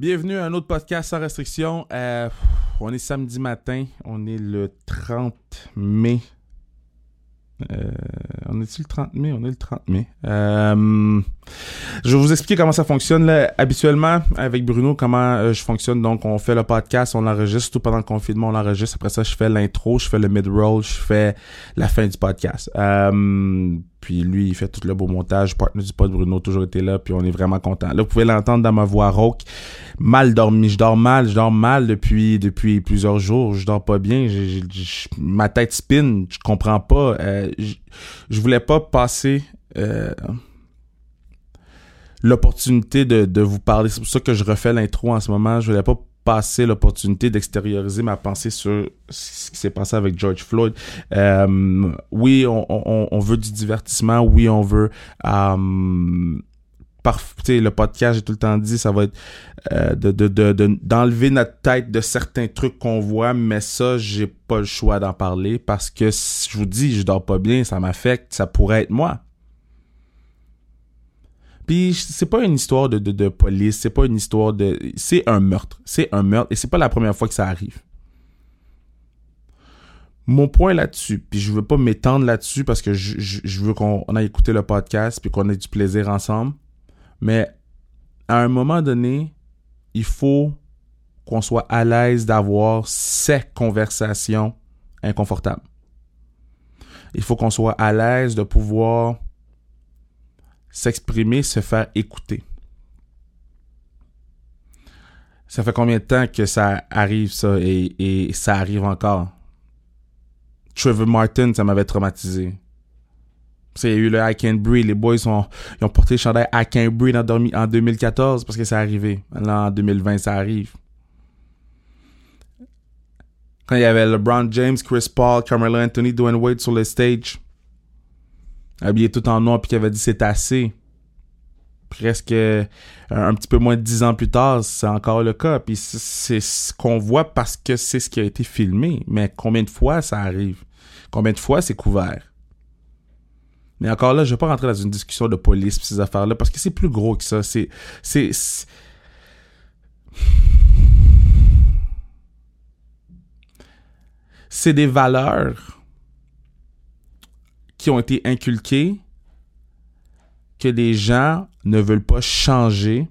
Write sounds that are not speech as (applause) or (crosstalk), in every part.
Bienvenue à un autre podcast sans restriction. Euh, on est samedi matin, on est le 30 mai. Euh, on est-tu le 30 mai? On est le 30 mai. Euh, je vais vous expliquer comment ça fonctionne. Habituellement, avec Bruno, comment je fonctionne. Donc, on fait le podcast, on l'enregistre. Tout pendant le confinement, on l'enregistre. Après ça, je fais l'intro, je fais le mid-roll, je fais la fin du podcast. Puis lui, il fait tout le beau montage. Partner du pod Bruno, toujours été là. Puis on est vraiment content. Là, vous pouvez l'entendre dans ma voix rauque. Mal dormi. Je dors mal. Je dors mal depuis depuis plusieurs jours. Je dors pas bien. Ma tête spin. Je comprends pas. Euh, je, je voulais pas passer... Euh, l'opportunité de, de vous parler. C'est pour ça que je refais l'intro en ce moment. Je voulais pas passer l'opportunité d'extérioriser ma pensée sur ce qui s'est passé avec George Floyd. Euh, oui, on, veut du divertissement. Oui, on veut... Euh, le podcast, j'ai tout le temps dit, ça va être euh, de- d'enlever notre tête de certains trucs qu'on voit, mais ça, j'ai pas le choix d'en parler parce que si je vous dis, je dors pas bien, ça m'affecte, ça pourrait être moi. Puis c'est pas une histoire de, de, de police, c'est pas une histoire de... C'est un meurtre. C'est un meurtre et c'est pas la première fois que ça arrive. Mon point là-dessus, puis je veux pas m'étendre là-dessus parce que je, je, veux qu'on on aille écouter le podcast puis qu'on ait du plaisir ensemble. Mais à un moment donné, il faut qu'on soit à l'aise d'avoir ces conversations inconfortables. Il faut qu'on soit à l'aise de pouvoir s'exprimer, se faire écouter. Ça fait combien de temps que ça arrive, ça, et, ça arrive encore? Trevor Martin, ça m'avait traumatisé. Il y a eu le I Can't Breathe. Les boys ont, porté le chandail I Can't Breathe en 2014 parce que c'est arrivé. Là, en 2020, ça arrive. Quand il y avait LeBron James, Chris Paul, Carmelo Anthony, Dwayne Wade sur le stage, habillé tout en noir, puis qui avait dit c'est assez. Presque euh, un petit peu moins de dix ans plus tard, c'est encore le cas. Puis c'est- ce qu'on voit parce que c'est ce qui a été filmé. Mais combien de fois ça arrive? Combien de fois c'est couvert? Mais encore là, je vais pas rentrer dans une discussion de police pis ces affaires-là parce que c'est plus gros que ça. C'est, c'est- c'est des valeurs qui ont été inculquées que les gens ne veulent pas changer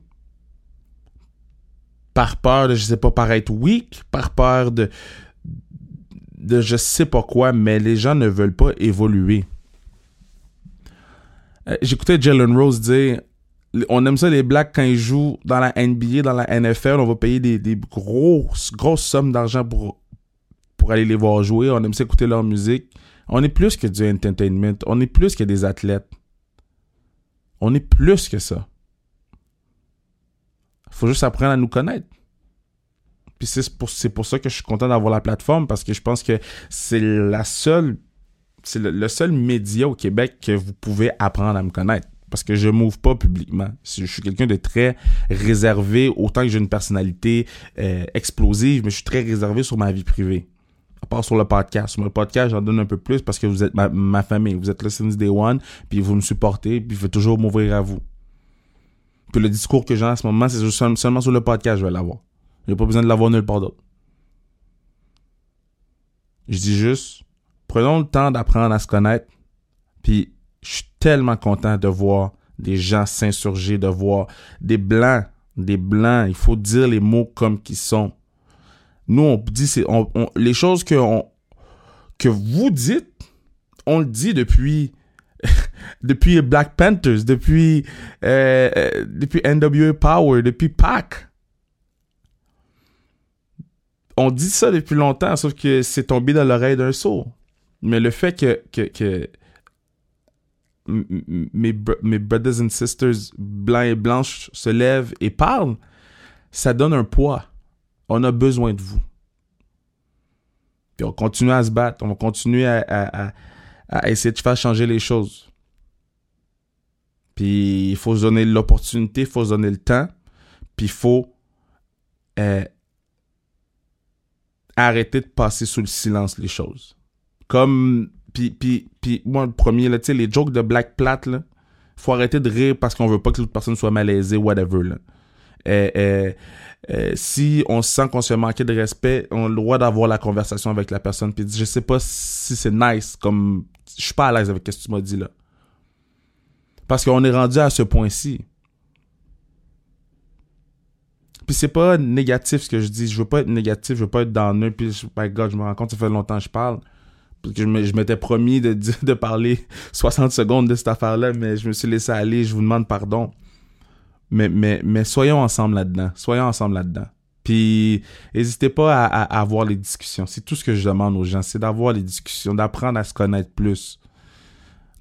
par peur de, je sais pas, paraître weak, par peur de, de je sais pas quoi, mais les gens ne veulent pas évoluer. Euh, J'écoutais Jalen Rose dire on aime ça les blacks quand ils jouent dans la NBA, dans la NFL, on va payer des, grosses sommes d'argent pour, pour aller les voir jouer, on aime ça écouter leur musique. On est plus que du entertainment, on est plus que des athlètes. On est plus que ça. Faut juste apprendre à nous connaître. Puis c'est pour, pour ça que je suis content d'avoir la plateforme parce que je pense que c'est la seule c'est le, seul média au Québec que vous pouvez apprendre à me connaître. Parce que je m'ouvre pas publiquement. Je suis quelqu'un de très réservé, autant que j'ai une personnalité euh, explosive, mais je suis très réservé sur ma vie privée. Part sur le podcast. Sur le podcast, j'en donne un peu plus parce que vous êtes ma, famille. Vous êtes là since day one, puis vous me supportez, puis je vais toujours m'ouvrir à vous. Puis le discours que j'ai en ce moment, c'est seulement sur le podcast, je vais l'avoir. J'ai pas besoin de l'avoir nulle part d'autre. Je dis juste, prenons le temps d'apprendre à se connaître. Puis je suis tellement content de voir des gens s'insurger, de voir des blancs, des blancs. Il faut dire les mots comme qu'ils sont. Nous, on dit c'est, on, on- les choses que on, que vous dites, on le dit depuis (laughs) depuis Black Panthers, depuis euh, euh, depuis NWA Power, depuis Pac. On dit ça depuis longtemps, sauf que c'est tombé dans l'oreille d'un sourd. Mais le fait que, que, que mes, mes brothers and sisters blancs et blanches se lèvent et parlent, ça donne un poids. On a besoin de vous. Puis on continue à se battre, on va continuer à, à, essayer de faire changer les choses. Puis il faut se donner l'opportunité, il faut se donner le temps, puis il faut euh, arrêter de passer sous le silence les choses. Comme, puis, puis, puis moi le premier, tu sais, les jokes de Black Plat, là, faut arrêter de rire parce qu'on veut pas que l'autre personne soit malaisée, whatever. Si on sent qu'on se manquer de respect, on a le droit d'avoir la conversation avec la personne. Puis je sais pas si c'est nice, comme je suis pas à l'aise avec ce que tu m'as dit là. Parce qu'on est rendu à ce point-ci. Puis c'est pas négatif ce que je dis. Je veux pas être négatif, je veux pas être dans un. Puis, my God, je me rends compte, ça fait longtemps que je parle. Parce que je m'étais promis de, (laughs) de parler 60 secondes de cette affaire-là, mais je me suis laissé aller, je vous demande pardon. Mais, mais, mais soyons ensemble là-dedans. Soyons ensemble là-dedans. Puis, n'hésitez pas à, à, avoir les discussions. C'est tout ce que je demande aux gens, c'est d'avoir les discussions, d'apprendre à se connaître plus,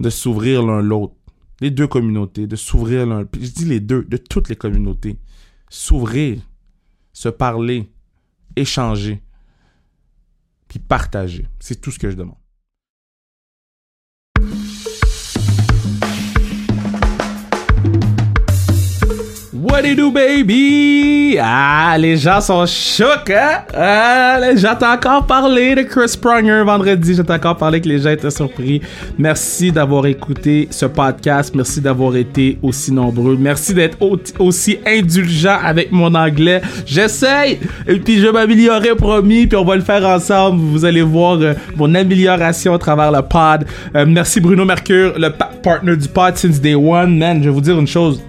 de s'ouvrir l'un l'autre. Les deux communautés, de s'ouvrir l'un. Je dis les deux, de toutes les communautés. S'ouvrir, se parler, échanger puis partager. C'est tout ce que je demande. What do you do, baby? Ah, les gens sont chocs, hein? Ah, j'entends encore parler de Chris Pronger vendredi. J'entends encore parler que les gens étaient surpris. Merci d'avoir écouté ce podcast. Merci d'avoir été aussi nombreux. Merci d'être aussi indulgent avec mon anglais. J'essaye! Et puis, je m'améliorerai, promis. Puis, on va le faire ensemble. Vous allez voir euh, mon amélioration à travers le pod. Euh, merci, Bruno Mercure, le partner du pod since day one. Man, je vais vous dire une chose.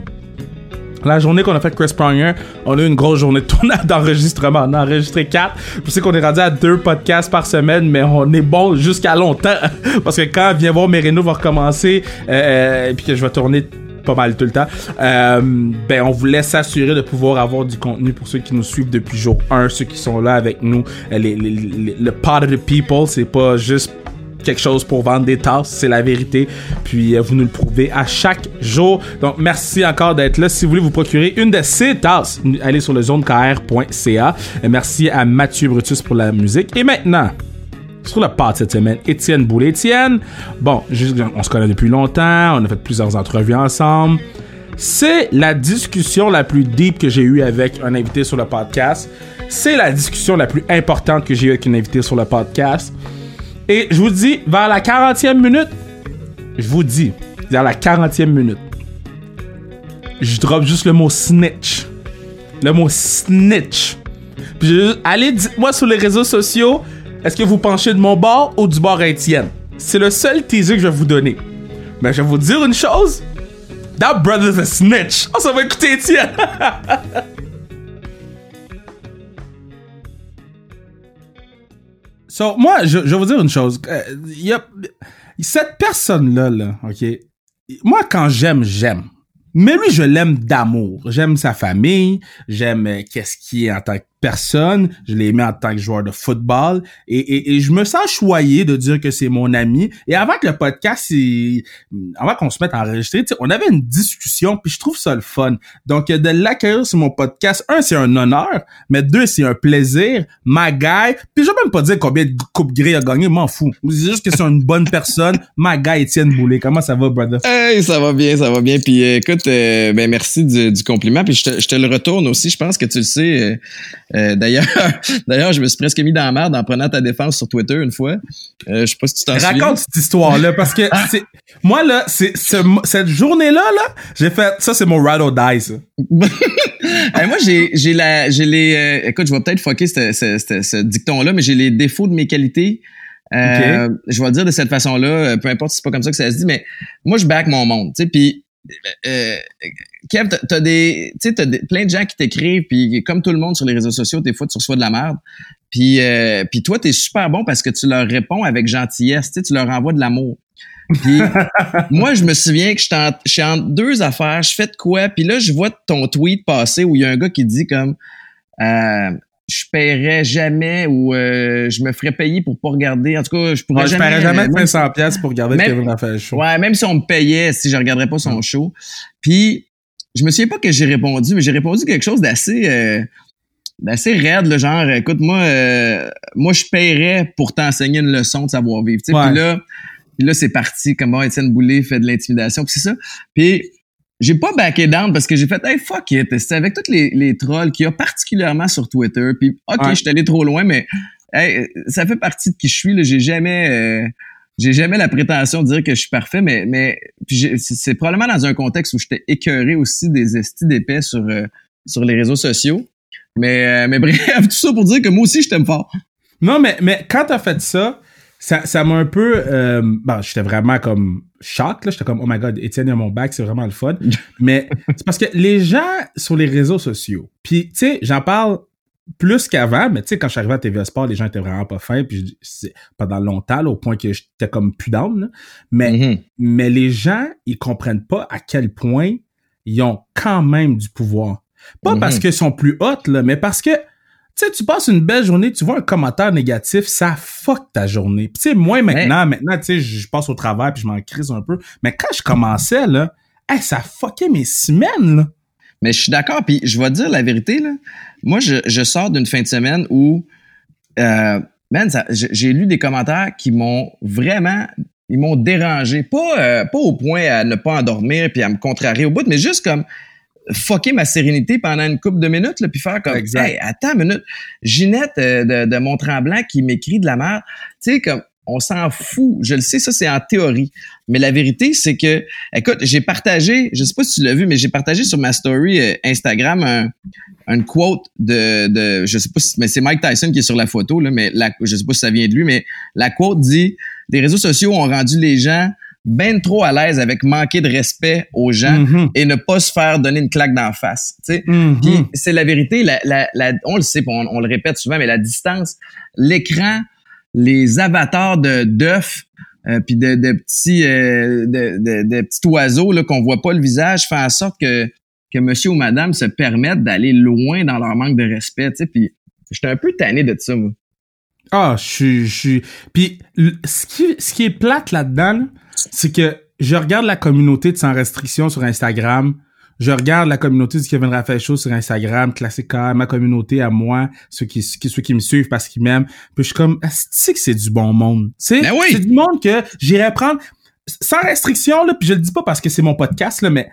La journée qu'on a fait Chris Pronger, on a eu une grosse journée de tournage (laughs) d'enregistrement. On a enregistré quatre. Je sais qu'on est rendu à deux podcasts par semaine, mais on est bon jusqu'à longtemps. (laughs) Parce que quand vient voir Merino va recommencer, euh, et puis que je vais tourner pas mal tout le temps, euh, ben on voulait s'assurer de pouvoir avoir du contenu pour ceux qui nous suivent depuis jour 1, ceux qui sont là avec nous. Les, le part of the people, c'est pas juste quelque chose pour vendre des tasses, c'est la vérité. Puis euh, vous nous le prouvez à chaque jour. Donc merci encore d'être là. Si vous voulez vous procurer une de ces tasses, allez sur le zonekr.ca. Merci à Mathieu Brutus pour la musique. Et maintenant, sur le pas cette semaine, Étienne Boulet. Étienne, bon, on se connaît depuis longtemps, on a fait plusieurs entrevues ensemble. C'est la discussion la plus deep que j'ai eue avec un invité sur le podcast. C'est la discussion la plus importante que j'ai eue avec un invité sur le podcast. Et je vous dis, vers la 40e minute, je vous dis, vers la 40e minute, je drop juste le mot snitch. Le mot snitch. Puis allez, dites-moi sur les réseaux sociaux, est-ce que vous penchez de mon bord ou du bord Etienne? C'est le seul teaser que je vais vous donner. Mais je vais vous dire une chose. That brother's a snitch. Oh, ça va écouter Etienne. (laughs) So, moi, je, je vais vous dire une chose. Euh, y cette personne-là, là, OK? Moi, quand j'aime, j'aime. Mais lui, je l'aime d'amour. J'aime sa famille, j'aime euh, qu'est-ce qui est en tant que personne, je l'ai aimé en tant que joueur de football et, et, je me sens choyé de dire que c'est mon ami. Et avant que le podcast, avant qu'on se mette à enregistrer, on avait une discussion puis je trouve ça le fun. Donc de l'accueillir sur mon podcast, un c'est un honneur, mais deux c'est un plaisir. Ma guy, puis je vais même pas dire combien de coupes gris a gagné, m'en fous. C'est juste que c'est une bonne personne. Ma guy Étienne Boulay, comment ça va, brother? Hey, ça va bien, ça va bien. Puis euh, écoute, euh, ben merci du, du, compliment. Puis je te, je te, le retourne aussi. Je pense que tu le sais. Euh, euh, d'ailleurs, (laughs) d'ailleurs, je me suis presque mis dans la merde en prenant ta défense sur Twitter une fois. Euh, je sais pas si tu t'en souviens. Raconte cette histoire-là, parce que c'est, moi, là, c'est, cette journée-là, là, j'ai fait, ça, c'est mon ride or die, ça. (laughs) moi, j'ai, j'ai la, j'ai les, euh, écoute, je vais peut-être fucker ce, ce, ce, ce dicton-là, mais j'ai les défauts de mes qualités. Euh, Je vais le dire de cette façon-là, peu importe si c'est pas comme ça que ça se dit, mais moi, je back mon monde, tu sais, puis euh, Kev, t'as des, tu sais, t'as plein de gens qui t'écrivent, puis comme tout le monde sur les réseaux sociaux, des fois tu reçois de la merde. Puis, euh, puis toi, t'es super bon parce que tu leur réponds avec gentillesse, tu leur envoies de l'amour. Puis (laughs) moi, je me souviens que je suis entre deux affaires, je fais de quoi, puis là, je vois ton tweet passer où il y a un gars qui dit comme euh, je paierais jamais ou euh, je me ferais payer pour pas regarder. En tout cas, je pourrais jamais. Je paierais jamais 500 pièces pour regarder même, Kevin Raphaël Show. Ouais, même si on me payait, si je regarderais pas son show. Puis, je me souviens pas que j'ai répondu, mais j'ai répondu quelque chose d'assez, euh, d'assez raide, le genre, écoute, moi, euh, moi, je paierais pour t'enseigner une leçon de savoir-vivre. Puis là, puis là, c'est parti. Comment Étienne Boulay fait de l'intimidation. Puis c'est ça. Puis j'ai pas backé down parce que j'ai fait hey fuck it c'est avec tous les, les trolls qu'il y a particulièrement sur Twitter puis ok je suis allé trop loin mais hey, ça fait partie de qui je suis là j'ai jamais euh, j'ai jamais la prétention de dire que je suis parfait mais mais c'est probablement dans un contexte où j'étais écœuré aussi des estis d'épais sur euh, sur les réseaux sociaux. Mais, mais (laughs) bref, tout ça pour dire que moi aussi, je t'aime fort. Non, mais, mais quand t'as fait ça, ça, ça m'a un peu, euh, bon, j'étais vraiment comme choc, là. J'étais comme, oh my god, Étienne a mon bac, c'est vraiment le fun. (laughs) mais c'est parce que les gens sur les réseaux sociaux, puis, tu sais, j'en parle plus qu'avant, mais tu sais, quand je suis arrivé à TVA Sport, les gens étaient vraiment pas fins, puis c'est pendant longtemps, là, au point que j'étais comme plus down, Mais, mm-hmm. mais les gens, ils comprennent pas à quel point ils ont quand même du pouvoir. Pas parce mm-hmm. qu'ils sont plus hot, là, mais parce que tu sais, tu passes une belle journée, tu vois un commentaire négatif, ça fuck ta journée. Puis tu sais, moi maintenant, maintenant, tu sais, je passe au travail puis je m'en crise un peu. Mais quand je commençais, là, ça fuckait mes semaines, là. Mais je suis d'accord, puis je vais dire la vérité, là. Moi, je, je sors d'une fin de semaine où, euh, man, j'ai lu des commentaires qui m'ont vraiment, ils m'ont dérangé. Pas, euh, pas au point à ne pas endormir puis à me contrarier au bout, mais juste comme, fucker ma sérénité pendant une couple de minutes, là, puis faire comme, hey, attends une minute, Ginette euh, de, de Mont-Tremblant qui m'écrit de la merde, tu sais, comme, on s'en fout. Je le sais, ça, c'est en théorie. Mais la vérité, c'est que, écoute, j'ai partagé, je sais pas si tu l'as vu, mais j'ai partagé sur ma story euh, Instagram un, un, quote de, de, je sais pas si, mais c'est Mike Tyson qui est sur la photo, là, mais la, je sais pas si ça vient de lui, mais la quote dit, les réseaux sociaux ont rendu les gens ben trop à l'aise avec manquer de respect aux gens mm-hmm. et ne pas se faire donner une claque d'en face. Puis c'est la vérité. La, la, on le sait, on, on, le répète souvent, mais la distance, l'écran, les avatars de d'œufs, euh, puis de, de petits euh, de, de, de, petits oiseaux là qu'on voit pas le visage, fait en sorte que que monsieur ou madame se permettent d'aller loin dans leur manque de respect. Tu sais, puis j'étais un peu tanné de ça. Moi. Ah, je suis, je suis. Puis ce qui, ce qui est plate là-dedans, c'est que je regarde la communauté de Sans Restriction sur Instagram. Je regarde la communauté du Kevin Raphaël Show sur Instagram, classique ma communauté à moi, ceux qui, ceux qui me suivent parce qu'ils m'aiment. Puis je suis comme, tu sais que c'est du bon monde? C'est ben c'est du monde que j'irais prendre sans restriction, là, puis je le dis pas parce que c'est mon podcast, là, mais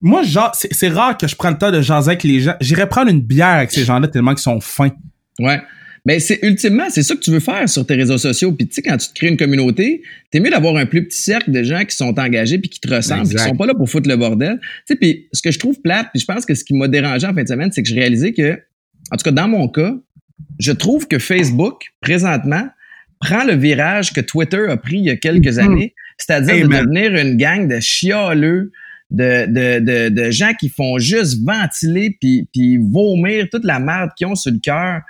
moi, genre, c'est rare que je prenne le temps de jaser avec les gens. J'irais prendre une bière avec ces gens-là tellement qu'ils sont fins. Ouais. Mais c'est ultimement, c'est ça que tu veux faire sur tes réseaux sociaux. Puis tu sais, quand tu te crées une communauté, t'es mieux d'avoir un plus petit cercle de gens qui sont engagés puis qui te ressemblent, qui sont pas là pour foutre le bordel. Tu sais, puis ce que je trouve plate, puis je pense que ce qui m'a dérangé en fin de semaine, c'est que je réalisais que, en tout cas dans mon cas, je trouve que Facebook présentement prend le virage que Twitter a pris il y a quelques mm-hmm. années, c'est-à-dire de devenir une gang de chialeux. De, de, de, de, gens qui font juste ventiler puis, puis vomir toute la merde qu'ils ont sur le cœur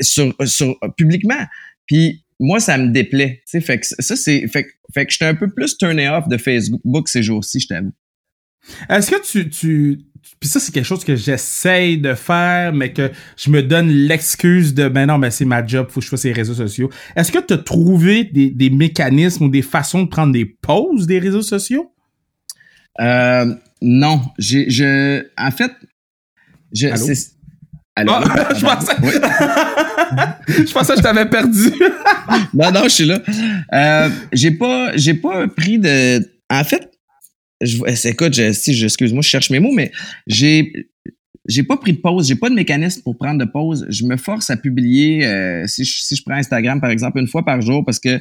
sur, sur publiquement. Puis moi, ça me déplaît. Fait que ça, c'est. Fait, fait que j'étais un peu plus turné off de Facebook ces jours-ci, je t'avoue. Est-ce que tu, tu puis ça c'est quelque chose que j'essaye de faire mais que je me donne l'excuse de ben non ben c'est ma job faut que je fasse les réseaux sociaux. Est-ce que tu as trouvé des, des, mécanismes ou des façons de prendre des pauses des réseaux sociaux? Euh, non, j'ai je en fait je ah, (laughs) je, pensais... (laughs) je pensais que je t'avais perdu. (laughs) non, non, je suis là. Euh, j'ai pas, j'ai pas pris de. En fait, je, écoute, je, si, excuse-moi, je cherche mes mots, mais j'ai, j'ai pas pris de pause, j'ai pas de mécanisme pour prendre de pause. Je me force à publier, euh, si, je, si je prends Instagram par exemple, une fois par jour parce que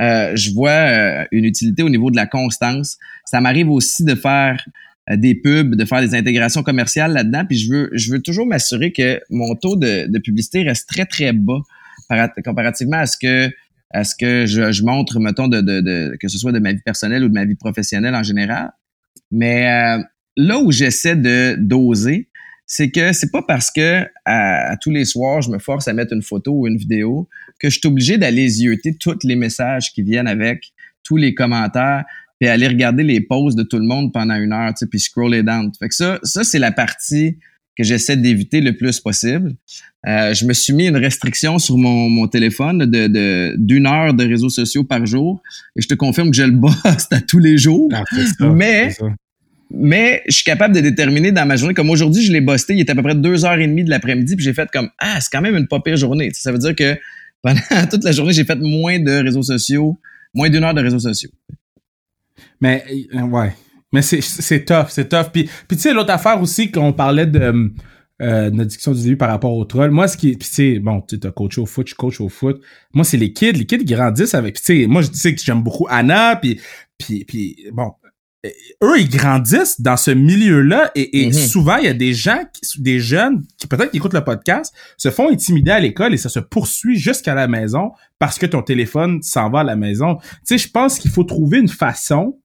euh, je vois euh, une utilité au niveau de la constance. Ça m'arrive aussi de faire des pubs, de faire des intégrations commerciales là-dedans. Puis je veux, je veux toujours m'assurer que mon taux de, de, publicité reste très, très bas comparativement à ce que à ce que je, je montre, mettons, de, de, de, que ce soit de ma vie personnelle ou de ma vie professionnelle en général. Mais euh, là où j'essaie de doser, c'est que c'est pas parce que à, tous les soirs je me force à mettre une photo ou une vidéo que je suis obligé d'aller zioter tous les messages qui viennent avec, tous les commentaires puis aller regarder les posts de tout le monde pendant une heure, tu sais, puis scroller down. Fait que ça, ça c'est la partie que j'essaie d'éviter le plus possible. Euh, je me suis mis une restriction sur mon, mon téléphone de d'une heure de réseaux sociaux par jour et je te confirme que je le (laughs) bosse à tous les jours. Ah, mais mais je suis capable de déterminer dans ma journée, comme aujourd'hui, je l'ai bossé, il était à peu près deux heures et demie de l'après-midi, puis j'ai fait comme Ah, c'est quand même une pas pire journée. Ça veut dire que pendant (laughs) toute la journée, j'ai fait moins de réseaux sociaux, moins d'une heure de réseaux sociaux. Mais, euh, ouais. Mais c'est tough, c'est tough. Puis, puis tu sais, l'autre affaire aussi, qu'on parlait de euh, notre discussion du début par rapport au troll. Moi, ce qui. Puis tu sais, bon, tu as coach au foot, je coach au foot. Moi, c'est les kids. Les kids grandissent avec. tu sais, moi, je sais que j'aime beaucoup Anna, puis, puis, puis bon, eux, ils grandissent dans ce milieu-là et, Mhm. souvent, il y a des gens, qui- des jeunes qui peut-être qui écoutent le podcast, se font intimider à l'école et ça se poursuit jusqu'à la maison parce que ton téléphone s'en va à la maison. Tu sais, je pense qu'il faut trouver une façon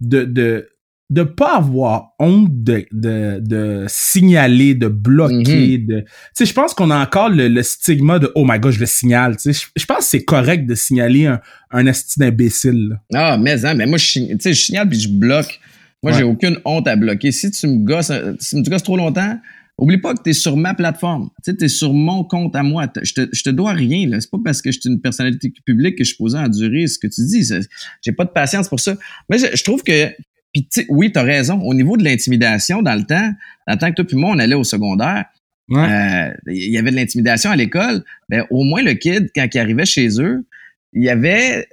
de, de, de pas avoir honte de, de, de signaler, de bloquer, de, tu sais, je pense qu'on a encore le, le stigma de, oh my god, je le signale, tu sais. Je, pense que c'est correct de signaler un, un esti d'imbécile. Ah, mais, hein, mais moi, je, sign- tu sais, je signale puis je bloque. Moi, Ouais. j'ai aucune honte à bloquer. Si tu me gosses, euh, si tu me gosses trop longtemps, oublie pas que tu es sur ma plateforme. Tu es sur mon compte à moi. Je te, je te dois rien. là. C'est pas parce que je suis une personnalité publique que je suis posé à endurer ce que tu dis. C'est- J'ai pas de patience pour ça. Mais je, je trouve que, puis oui, tu as raison. Au niveau de l'intimidation, dans le temps, dans le temps que toi puis moi, on allait au secondaire, Ouais. euh, il y avait de l'intimidation à l'école, ben, au moins le kid, quand il arrivait chez eux, il y avait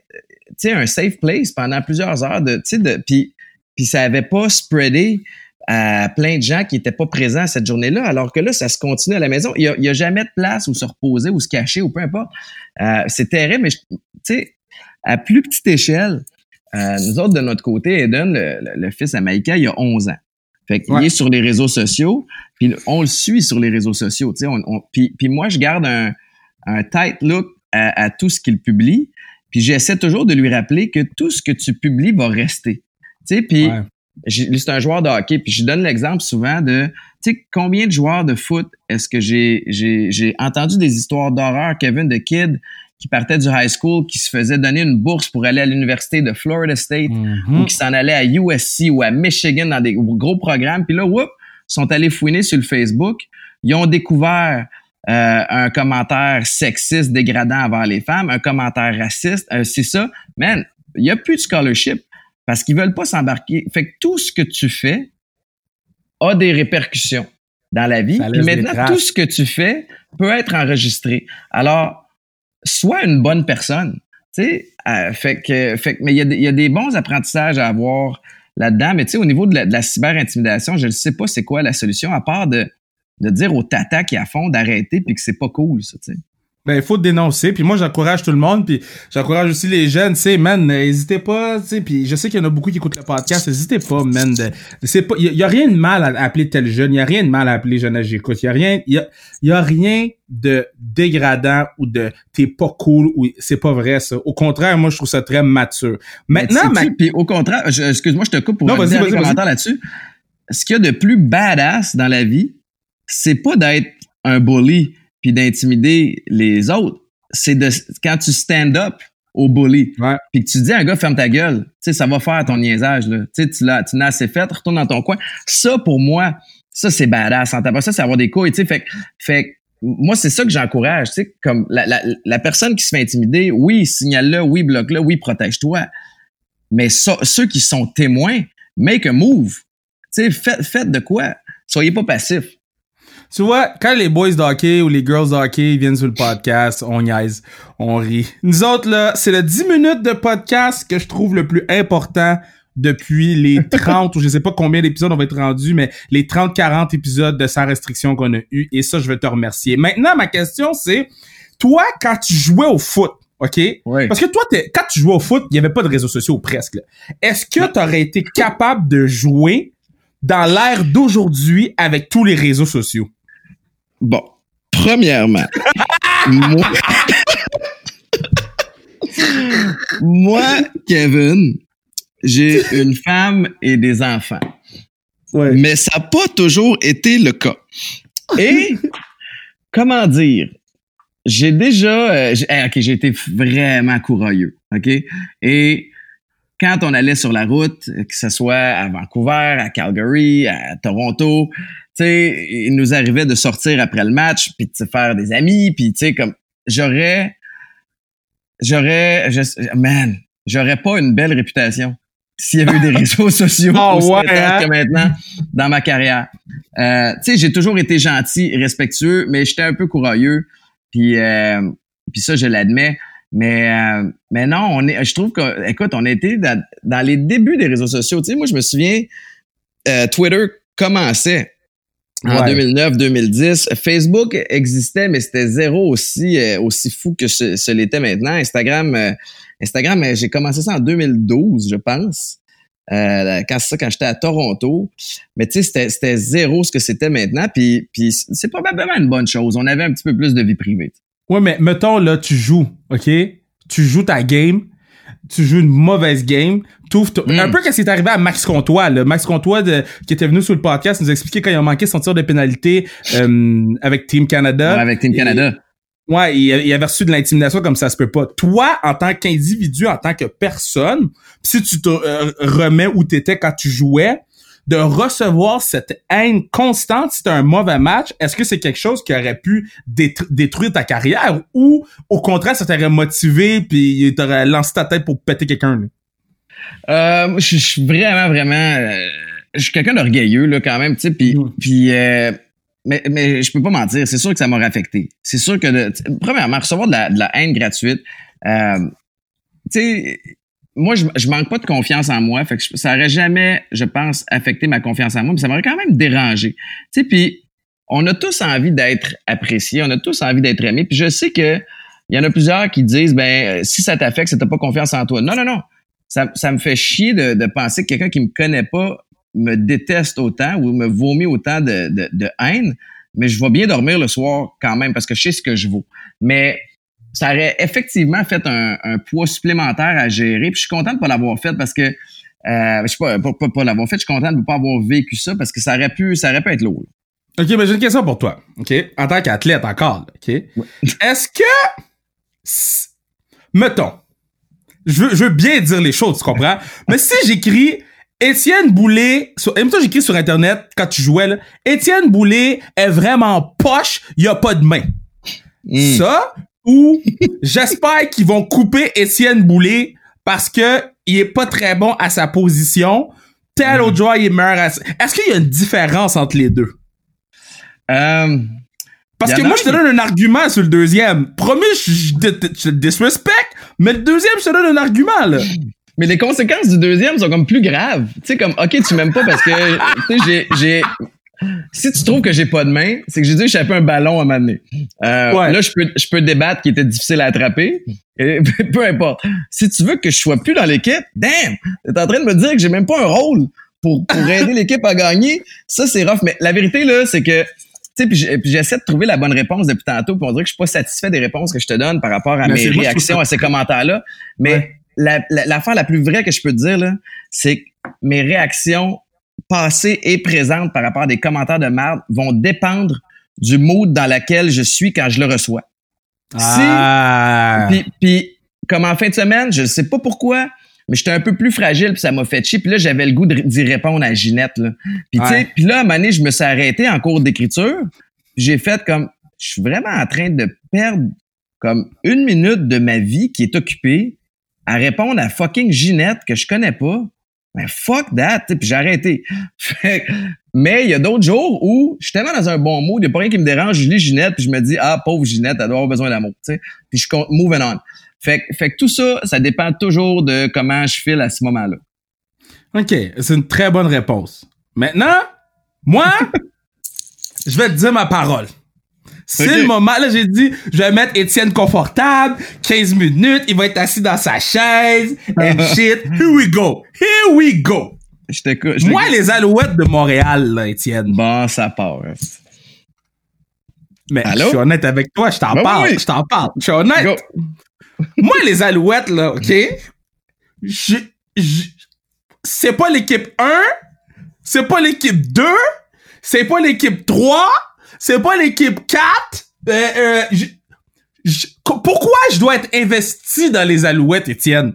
un safe place pendant plusieurs heures. De, de, puis, puis ça avait pas spreadé à plein de gens qui étaient pas présents cette journée-là, alors que là, ça se continue à la maison. Il y a, a jamais de place où se reposer ou se cacher ou peu importe. Euh, c'est terrible, mais tu sais, à plus petite échelle, euh, nous autres, de notre côté, Eden, le, le- le fils à Maïka, il a 11 ans. Fait qu'il Ouais. est sur les réseaux sociaux, puis on le suit sur les réseaux sociaux. tu sais, On, on- puis, puis moi, je garde un, un tight look à, à tout ce qu'il publie, puis j'essaie toujours de lui rappeler que tout ce que tu publies va rester. Tu sais, puis Ouais. C'est un joueur de hockey, puis je donne l'exemple souvent de, tu sais, combien de joueurs de foot est-ce que j'ai, j'ai, j'ai entendu des histoires d'horreur, Kevin, de kids qui partaient du high school, qui se faisaient donner une bourse pour aller à l'université de Florida State, ou qui s'en allaient à USC ou à Michigan dans des gros programmes, puis là, whoop, sont allés fouiner sur le Facebook, ils ont découvert euh, un commentaire sexiste dégradant envers les femmes, un commentaire raciste, euh, c'est ça. Man, il n'y a plus de scholarship parce qu'ils veulent pas s'embarquer. Fait que tout ce que tu fais a des répercussions dans la vie. Puis maintenant, tout ce que tu fais peut être enregistré. Alors, sois une bonne personne. Tu sais, euh, fait que, fait que, mais il y, a des- il y a des bons apprentissages à avoir là-dedans. Mais tu sais, au niveau de la, cyber-intimidation, je ne sais pas c'est quoi la solution, à part de, de dire aux tatas qui à fond d'arrêter puis que c'est pas cool, ça, tu sais. Ben, il faut dénoncer. Puis moi, j'encourage tout le monde. Puis j'encourage aussi les jeunes. Tu sais, man, n'hésitez pas. Tu sais, puis je sais qu'il y en a beaucoup qui écoutent le podcast. N'hésitez pas, man. de- c'est pas, il y, a- y a rien de mal à appeler tel jeune. Il y a rien de mal à appeler jeune à j'écoute. Il y a rien, il y a, y a rien de dégradant ou de t'es pas cool ou c'est pas vrai ça. Au contraire, moi, je trouve ça très mature. Maintenant, Mais puis au contraire, je- excuse-moi, je te coupe pour Non, un vas-y, vas-y, vas-y. commentaire là-dessus. Ce qu'il y a de plus badass dans la vie, c'est pas d'être un bully puis d'intimider les autres. C'est de quand tu stand up au bully puis que tu dis à un gars ferme ta gueule, tu sais ça va faire ton niaisage là. Tu tu l'as tu l'as assez fait, retourne dans ton coin. Ça pour moi, ça c'est badass. En tapant ça, c'est avoir des couilles, tu sais fait que- fait moi, c'est ça que j'encourage, tu sais, comme la, la, la personne qui se fait intimider, oui, signale-le, oui, bloque-le, oui, protège-toi. Mais ça, ceux qui sont témoins, make a move. Tu sais, faites, faites de quoi? Soyez pas passifs. Tu vois, quand les boys de hockey ou les girls de hockey viennent sur le podcast, on niaise, on rit. Nous autres, là, c'est le 10 minutes de podcast que je trouve le plus important depuis les (laughs) 30 ou je sais pas combien d'épisodes on va être rendu, mais les 30-40 épisodes de sans restriction qu'on a eu. Et ça, je veux te remercier. Maintenant, ma question, c'est, toi, quand tu jouais au foot, OK? Oui. Parce que toi, t'es- quand tu jouais au foot, il n'y avait pas de réseaux sociaux presque. Est-ce que tu aurais été capable de jouer dans l'ère d'aujourd'hui avec tous les réseaux sociaux? Bon, premièrement, moi, moi, Kevin, j'ai une femme et des enfants. Ouais. Mais ça n'a pas toujours été le cas. Et, comment dire, j'ai déjà, euh, eh, ok, j'ai été vraiment courageux, ok? Et quand on allait sur la route, que ce soit à Vancouver, à Calgary, à Toronto, sais, il nous arrivait de sortir après le match, puis de se faire des amis, puis tu sais, comme, j'aurais, j'aurais, man, j'aurais pas une belle réputation s'il y avait eu des (laughs) réseaux sociaux Ah aussi ouais, hein? que maintenant dans ma carrière. Euh, tu sais, j'ai toujours été gentil, respectueux, mais j'étais un peu courageux. Puis, euh, puis ça, je l'admets. Mais, euh, mais non, on est, je trouve que, écoute, on a été dans, dans les débuts des réseaux sociaux. Tu sais, moi, je me souviens, euh, Twitter commençait en Ouais. 2009-2010. Facebook existait, mais c'était zéro aussi, euh, aussi fou que ce, ce l'était maintenant. Instagram, euh, Instagram, euh, j'ai commencé ça en 2012, je pense. euh, quand ça, quand j'étais à Toronto. Mais tu sais, c'était zéro ce que c'était maintenant. Puis, puis c'est probablement une bonne chose. On avait un petit peu plus de vie privée. Ouais, mais mettons, là, tu joues, OK? Tu joues ta game, tu joues une mauvaise game, tu mm. un peu qu'est-ce qui est arrivé à Max Comtois, là. Max Comtois de, qui était venu sur le podcast nous expliquer quand il a manqué son tir de pénalité euh, avec Team Canada. avec Team Canada. ouais, il, il, avait reçu de l'intimidation comme ça se peut pas. Toi, en tant qu'individu, en tant que personne, si tu te euh, remets où t'étais quand tu jouais, de recevoir cette haine constante si un mauvais match, est-ce que c'est quelque chose qui aurait pu détruire ta carrière ou au contraire ça t'aurait motivé puis t'aurait lancé ta tête pour péter quelqu'un? Euh, je suis vraiment vraiment euh, je suis quelqu'un d'orgueilleux là quand même, tu sais puis mm. puis euh, mais, mais je peux pas mentir, c'est sûr que ça m'aurait affecté. C'est sûr que de, premièrement recevoir de la, de la haine gratuite euh, tu sais moi, je, je manque pas de confiance en moi. Fait que ça aurait jamais, je pense, affecté ma confiance en moi, mais ça m'aurait quand même dérangé. Tu sais, puis on a tous envie d'être appréciés, on a tous envie d'être aimés. Puis je sais que il y en a plusieurs qui disent, ben, si ça t'affecte, c'est t'as pas confiance en toi. Non, non, non. Ça, ça me fait chier de, de penser que quelqu'un qui me connaît pas me déteste autant ou me vomit autant de, de, de haine, mais je vais bien dormir le soir quand même parce que je sais ce que je vaux. Mais ça aurait effectivement fait un, poids supplémentaire à gérer. Puis je suis content de pas l'avoir fait parce que euh, je sais pas, pas, pas, l'avoir fait, je suis content de ne pas avoir vécu ça parce que ça aurait pu, ça aurait pu être lourd. OK, mais j'ai une question pour toi. OK? En tant qu'athlète encore, OK? Est-ce que mettons, je veux, je veux bien dire les choses, tu comprends? mais si j'écris Étienne Boulay, sur, même temps j'écris sur Internet quand tu jouais, là, Étienne Boulay est vraiment poche, il a pas de main. Hmm. Ça, ou j'espère qu'ils vont couper Étienne Boulay parce que il est pas très bon à sa position. Tel autre joueur, il est meilleur Est-ce qu'il y a une différence entre les deux? Euh, parce que moi, je te donne un argument sur le deuxième. Premier, je, te disrespect, mais le deuxième, je te donne un argument, là. Mais les conséquences du deuxième sont comme plus graves. Tu sais, comme, OK, tu m'aimes pas parce que, tu sais, j'ai, si tu trouves que j'ai pas de main, c'est que j'ai dû échapper un ballon à m'amener. Euh, Là, je peux, je peux débattre qui était difficile à attraper. Et, (laughs) peu importe. Si tu veux que je sois plus dans l'équipe, damn, t'es en train de me dire que j'ai même pas un rôle pour, pour (laughs) aider l'équipe à gagner. Ça, c'est rough. Mais la vérité, là, c'est que tu sais, puis j'essaie de trouver la bonne réponse depuis tantôt, puis on dirait que je suis pas satisfait des réponses que je te donne par rapport à mes réactions à ces commentaires-là. Mais l'affaire la, la, la plus vraie que je peux te dire, là, c'est que mes réactions passée et présente par rapport à des commentaires de merde vont dépendre du mood dans lequel je suis quand je le reçois. Ah. Si, puis, comme en fin de semaine, je ne sais pas pourquoi, mais j'étais un peu plus fragile puis ça m'a fait chier. Puis là, j'avais le goût d'y répondre à Ginette. Là. Puis, sais, puis là, à un moment donné, je me suis arrêté en cours d'écriture. J'ai fait comme, je suis vraiment en train de perdre comme une minute de ma vie qui est occupée à répondre à fucking Ginette que je connais pas mais fuck that, puis j'ai arrêté. (laughs) mais il y a d'autres jours où je suis tellement dans un bon mood, il n'y a pas rien qui me dérange, je lis Ginette, puis je me dis, ah, pauvre Ginette, elle doit avoir besoin d'amour, tu sais. Puis je compte moving on. Fait, fait que tout ça, ça dépend toujours de comment je file à ce moment-là. OK, c'est une très bonne réponse. Maintenant, moi, (laughs) je vais te dire ma parole. C'est le moment, là, j'ai dit, je vais mettre Étienne confortable, 15 minutes, il va être assis dans sa chaise, and shit. Here we go. Here we go. Je t'écoute. Moi, les Alouettes de Montréal, là, Étienne. Bon, ça part. Mais je suis honnête avec toi, je t'en ben parle, je t'en parle. Je suis honnête. Moi, les Alouettes, là, OK? Je, c'est pas l'équipe 1, c'est pas l'équipe 2, c'est pas l'équipe 3, c'est pas l'équipe 4. Euh, euh pourquoi je dois être investi dans les Alouettes, Étienne?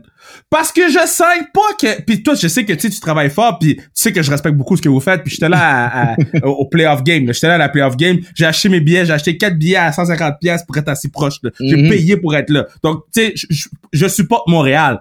Parce que je sens pas que puis toi je sais que tu tu travailles fort puis tu sais que je respecte beaucoup ce que vous faites puis j'étais là (laughs) au playoff game j'étais là à la playoff game j'ai acheté mes billets j'ai acheté quatre billets à 150 pièces pour être assez proche j'ai mm-hmm. payé pour être là donc tu sais je, je supporte Montréal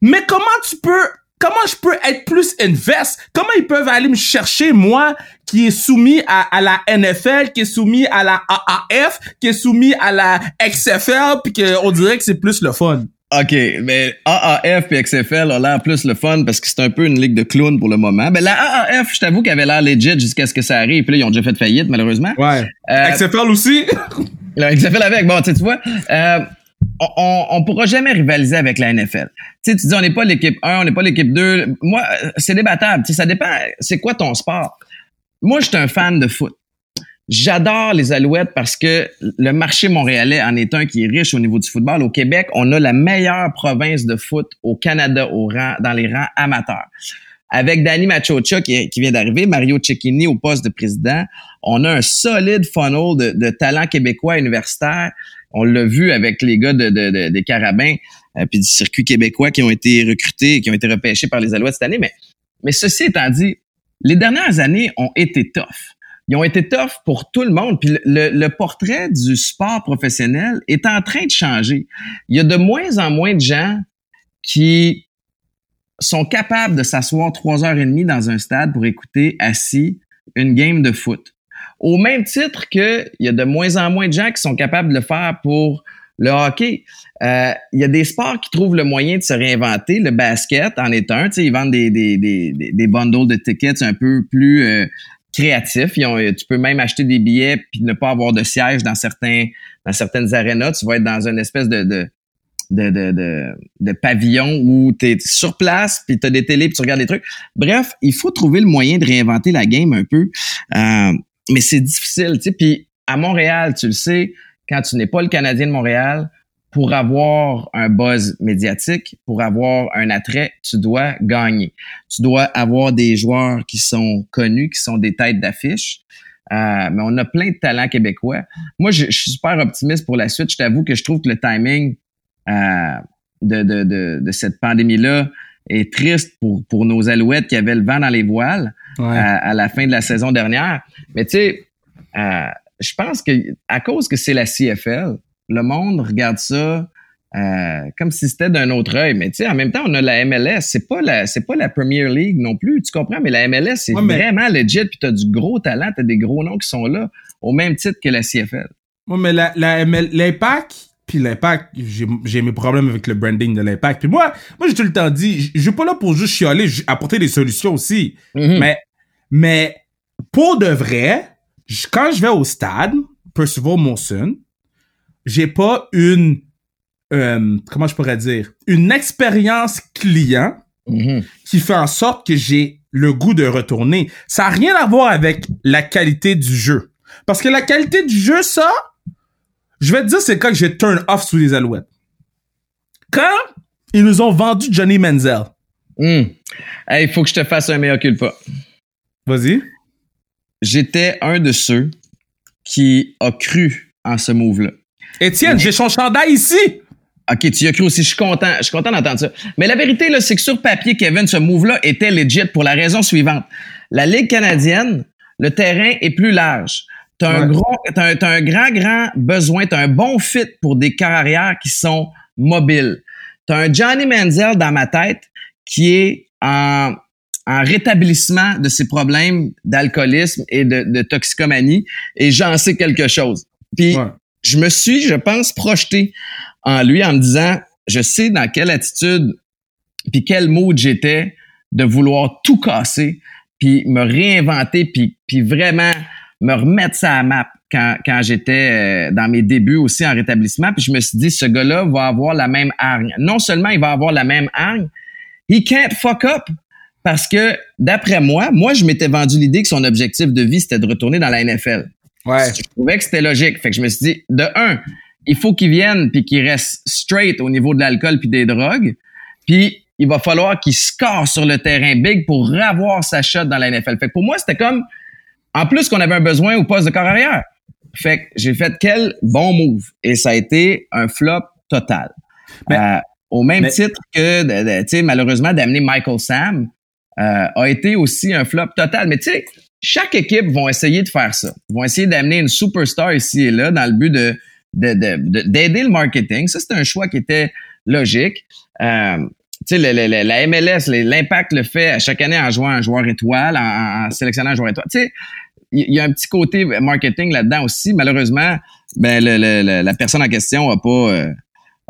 mais comment tu peux comment je peux être plus invest? Comment ils peuvent aller me chercher, moi, qui est soumis à, la NFL, qui est soumis à la AAF, qui est soumis à la XFL, puis qu'on dirait que c'est plus le fun? OK, mais AAF et XFL ont l'air plus le fun parce que c'est un peu une ligue de clowns pour le moment. Mais la AAF, je t'avoue qu'elle avait l'air legit jusqu'à ce que ça arrive. Puis là, ils ont déjà fait faillite, malheureusement. Ouais. Euh, XFL aussi? (laughs) la XFL avec, bon, tu vois. Euh, on, on pourra jamais rivaliser avec la NFL. tu dis on n'est pas l'équipe 1, on n'est pas l'équipe 2. Moi, c'est débattable. ça dépend. C'est quoi ton sport? Moi, je suis un fan de foot. J'adore les Alouettes parce que le marché montréalais en est un qui est riche au niveau du football. Au Québec, on a la meilleure province de foot au Canada au rang, dans les rangs amateurs. Avec Danny Machocha qui, vient d'arriver, Mario Cecchini au poste de président, on a un solide funnel de, de talents québécois universitaires. On l'a vu avec les gars de, des Carabins euh, puis du circuit québécois qui ont été recrutés, qui ont été repêchés par les Alouettes cette année. Mais, ceci étant dit, les dernières années ont été tough. Ils ont été tough pour tout le monde. Puis le, le, portrait du sport professionnel est en train de changer. Il y a de moins en moins de gens qui sont capables de s'asseoir trois heures et demie dans un stade pour écouter assis une game de foot. Au même titre qu'il y a de moins en moins de gens qui sont capables de le faire pour le hockey. Euh, il y a des sports qui trouvent le moyen de se réinventer. Le basket en est un. ils vendent des, des, des, des bundles de tickets un peu plus euh, créatifs. tu peux même acheter des billets puis ne pas avoir de siège dans certains dans certaines arénas. Tu vas être dans une espèce de, de de, de, de, pavillon où tu es sur place, puis tu as des télés, puis tu regardes des trucs. Bref, il faut trouver le moyen de réinventer la game un peu. Euh, mais c'est difficile, tu sais. Puis à Montréal, tu le sais, quand tu n'es pas le Canadien de Montréal, pour avoir un buzz médiatique, pour avoir un attrait, tu dois gagner. Tu dois avoir des joueurs qui sont connus, qui sont des têtes d'affiche. Euh, mais on a plein de talents québécois. Moi, je, je, suis super optimiste pour la suite. Je t'avoue que je trouve que le timing euh, de, de, de, de, cette pandémie-là est triste pour, pour nos alouettes qui avaient le vent dans les voiles à, la fin de la saison dernière. Mais tu sais, euh, je pense que à cause que c'est la CFL, le monde regarde ça euh, comme si c'était d'un autre œil. Mais tu sais, en même temps, on a la MLS. C'est pas la, c'est pas la Premier League non plus. Tu comprends? Mais la MLS, c'est vraiment legit. Puis t'as du gros talent, t'as des gros noms qui sont là, au même titre que la CFL. Oui, mais la, la ML, l'impact, puis l'impact, j'ai mes problèmes avec le branding de l'impact. Puis moi, moi j'ai tout le temps dit, je suis pas là pour juste chialer, apporter des solutions aussi. Mm-hmm. Mais, mais pour de vrai, quand je vais au stade, Percival Monson, j'ai pas une, euh, comment je pourrais dire, une expérience client mm-hmm. qui fait en sorte que j'ai le goût de retourner. Ça a rien à voir avec la qualité du jeu. Parce que la qualité du jeu, ça, je vais te dire, c'est quand j'ai turn off sous les alouettes. Quand ils nous ont vendu Johnny Menzel. Hmm. Il faut que je te fasse un meilleur culpa. Vas-y. J'étais un de ceux qui a cru en ce move-là. Étienne, j'ai son chandail ici. OK, tu y as cru aussi. Je suis content. Je suis content d'entendre ça. Mais la vérité, là, c'est que sur papier, Kevin, ce move-là était legit pour la raison suivante. La Ligue canadienne, le terrain est plus large. T'as un gros, t'as un, un, grand, grand besoin, t'as un bon fit pour des carrières qui sont mobiles. T'as un Johnny Manziel dans ma tête qui est en, en rétablissement de ses problèmes d'alcoolisme et de, de, toxicomanie et j'en sais quelque chose. Puis je me suis, je pense, projeté en lui en me disant, je sais dans quelle attitude puis quel mood j'étais de vouloir tout casser puis me réinventer puis, puis vraiment me remettre ça à map quand, quand j'étais euh, dans mes débuts aussi en rétablissement. Puis je me suis dit, ce gars-là va avoir la même hargne. Non seulement il va avoir la même hargne, he can't fuck up. Parce que, d'après moi, moi, je m'étais vendu l'idée que son objectif de vie, c'était de retourner dans la NFL. Ouais. Je trouvais que c'était logique. Fait que je me suis dit, de un, il faut qu'il vienne puis qu'il reste straight au niveau de l'alcool puis des drogues. Puis il va falloir qu'il score sur le terrain big pour revoir sa shot dans la NFL. Fait que pour moi, c'était comme en plus qu'on avait un besoin au poste de corps arrière. Fait que j'ai fait quel bon move. Et ça a été un flop total. Euh, au même titre que, tu sais, malheureusement, d'amener Michael Sam euh, a été aussi un flop total. Mais tu sais, chaque équipe vont essayer de faire ça. Ils vont essayer d'amener une superstar ici et là dans le but de d'aider le marketing. Ça, c'est un choix qui était logique. Euh, tu sais, la MLS, l'impact le fait à chaque année en jouant un joueur étoile, en, sélectionnant un joueur étoile. Tu sais, il y, a un petit côté marketing là-dedans aussi. Malheureusement, ben la personne en question a pas euh,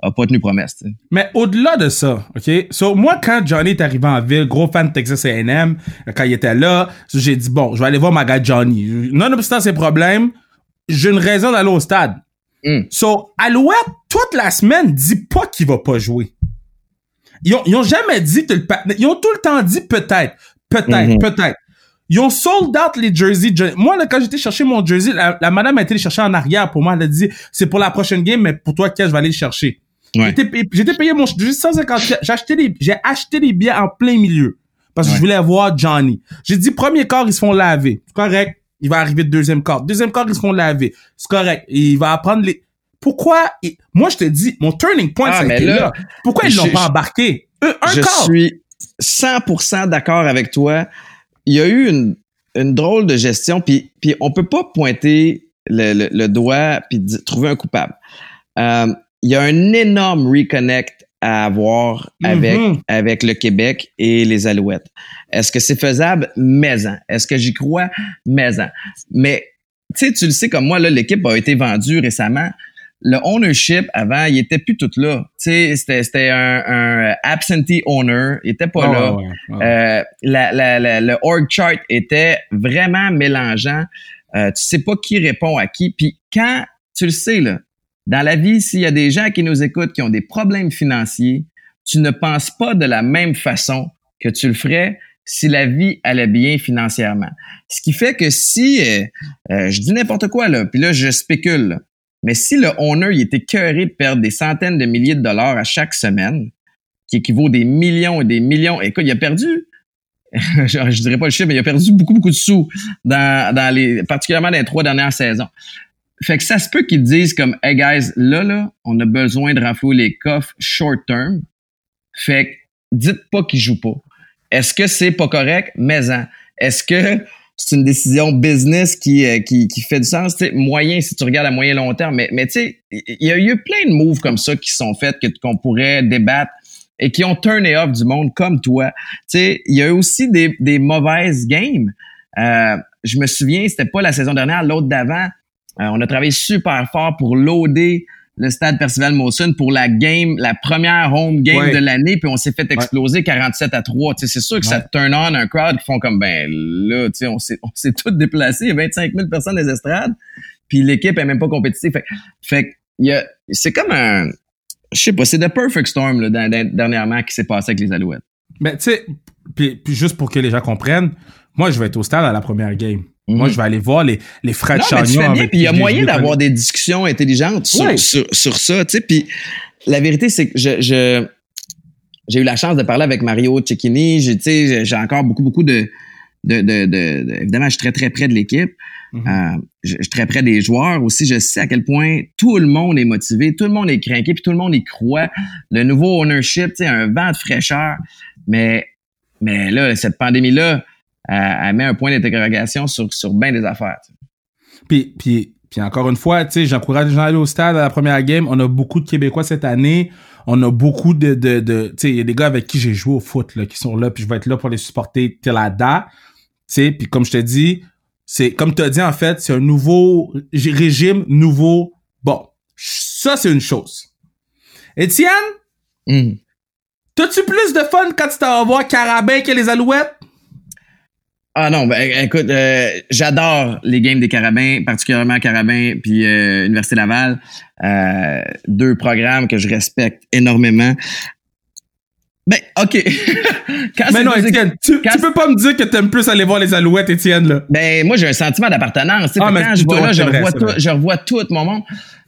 a pas tenu promesse. Mais au-delà de ça, ok? So moi quand Johnny est arrivé en ville, gros fan de Texas A&M, quand il était là, j'ai dit bon, je vais aller voir ma gars Johnny. Nonobstant ses problèmes, j'ai une raison d'aller au stade. Mm. So Alouette toute la semaine dit pas qu'il va pas jouer. Ils ont, ils ont jamais dit que le Ils ont tout le temps dit peut-être, peut-être, mm-hmm. peut-être. Ils ont sold out les jerseys. Moi, là, quand j'étais chercher mon jersey, la, madame a été chercher en arrière pour moi. Elle a dit, c'est pour la prochaine game, mais pour toi, qu'est-ce je vais aller le chercher. J'étais payé mon jersey 150. J'ai acheté les, j'ai acheté les billets en plein milieu. Parce que je voulais voir Johnny. J'ai dit, premier quart, ils se font laver. C'est correct. Il va arriver deuxième quart. Deuxième quart, ils se font laver. C'est correct. Il va apprendre les, pourquoi, moi, je te dis, mon turning point, ah, c'est là. Pourquoi ils l'ont pas embarqué? Un, je suis 100% d'accord avec toi il y a eu une, une drôle de gestion, puis, puis on peut pas pointer le, le, doigt puis trouver un coupable. Euh, il y a un énorme reconnect à avoir avec, mm-hmm. avec le Québec et les Alouettes. Est-ce que c'est faisable? Maison. Est-ce que j'y crois? Maison. Mais, tu sais, tu le sais comme moi, là, l'équipe a été vendue récemment le ownership avant, il était plus tout là. Tu sais, c'était, un, un absentee owner, il était pas là. Euh, la, la, le org chart était vraiment mélangeant. Euh, tu sais pas qui répond à qui. Puis quand tu le sais là, dans la vie, s'il y a des gens qui nous écoutent qui ont des problèmes financiers, tu ne penses pas de la même façon que tu le ferais si la vie allait bien financièrement. Ce qui fait que si, euh, euh je dis n'importe quoi là, puis là je spécule, là, mais si le owner il était curé de perdre des centaines de milliers de dollars à chaque semaine, qui équivaut des millions et des millions, écoute, il a perdu, (laughs) je, je dirais pas le chiffre, mais il a perdu beaucoup, beaucoup de sous dans, dans les, particulièrement dans les trois dernières saisons. Fait que ça se peut qu'ils disent comme, hey guys, là, là, on a besoin de renflouer les coffres short term. Fait que dites pas qu'ils jouent pas. Est-ce que c'est pas correct? Mais. Est-ce que c'est une décision business qui, euh, qui, qui fait du sens. sais, moyen, si tu regardes à moyen long terme, mais, mais tu sais, il y a eu plein de moves comme ça qui sont faits, qu'on pourrait débattre et qui ont turné off du monde comme toi. Tu sais, il y a eu aussi des, des mauvaises games. Euh, je me souviens, c'était pas la saison dernière, l'autre d'avant. Euh, on a travaillé super fort pour loader le stade Percival Mawson pour la game, la première home game de l'année, puis on s'est fait exploser 47 à 3. c'est sûr que ça turn on un crowd qui font comme ben là, on s'est on s'est tous déplacés, il y a 25 000 personnes des estrades, puis l'équipe est même pas compétitive. Fait, fait y a, c'est comme un, je sais pas, c'est the perfect storm là, dernièrement qui s'est passé avec les Alouettes. Mais tu sais, puis, puis juste pour que les gens comprennent, moi je vais être au stade à la première game. Moi, mhm. je vais aller voir les, les frères Chagnon. puis il y a moyen d'avoir des discussions intelligentes sur, sur, sur, ça, tu sais. Puis la vérité, c'est que je, je j'ai eu la chance de parler avec Mario Cecchini. J'ai, j'ai encore beaucoup, beaucoup de, de, de, de, Évidemment, je suis très, très près de l'équipe. Mhm. euh, je, suis très près des joueurs aussi. Je sais à quel point tout le monde est motivé, tout le monde est craqué, puis tout le monde y croit. Le nouveau ownership, tu sais, un vent de fraîcheur. Mais, mais là, cette pandémie-là, elle, met un point d'interrogation sur, sur bien des affaires. Puis, puis, puis encore une fois, tu sais, j'encourage les gens à aller au stade à la première game. On a beaucoup de Québécois cette année. On a beaucoup de, de, de tu sais, il y a des gars avec qui j'ai joué au foot, là, qui sont là, puis je vais être là pour les supporter till la date. Tu sais, puis comme je te dis, c'est, comme tu as dit, en fait, c'est un nouveau régime, nouveau. Bon, ça, c'est une chose. Étienne? Mm. T'as-tu plus de fun quand tu t'en vas voir Carabin que les Alouettes? Ah non, ben écoute, euh, j'adore les games des Carabins, particulièrement Carabins puis euh, Université Laval. Euh, deux programmes que je respecte énormément. Ben, OK. (laughs) mais non, Étienne, tu, peux pas me dire que t'aimes plus aller voir les Alouettes, Étienne, là. Ben, moi, j'ai un sentiment d'appartenance. Ah, quand je vois là, je revois, tout, je revois tout mon monde.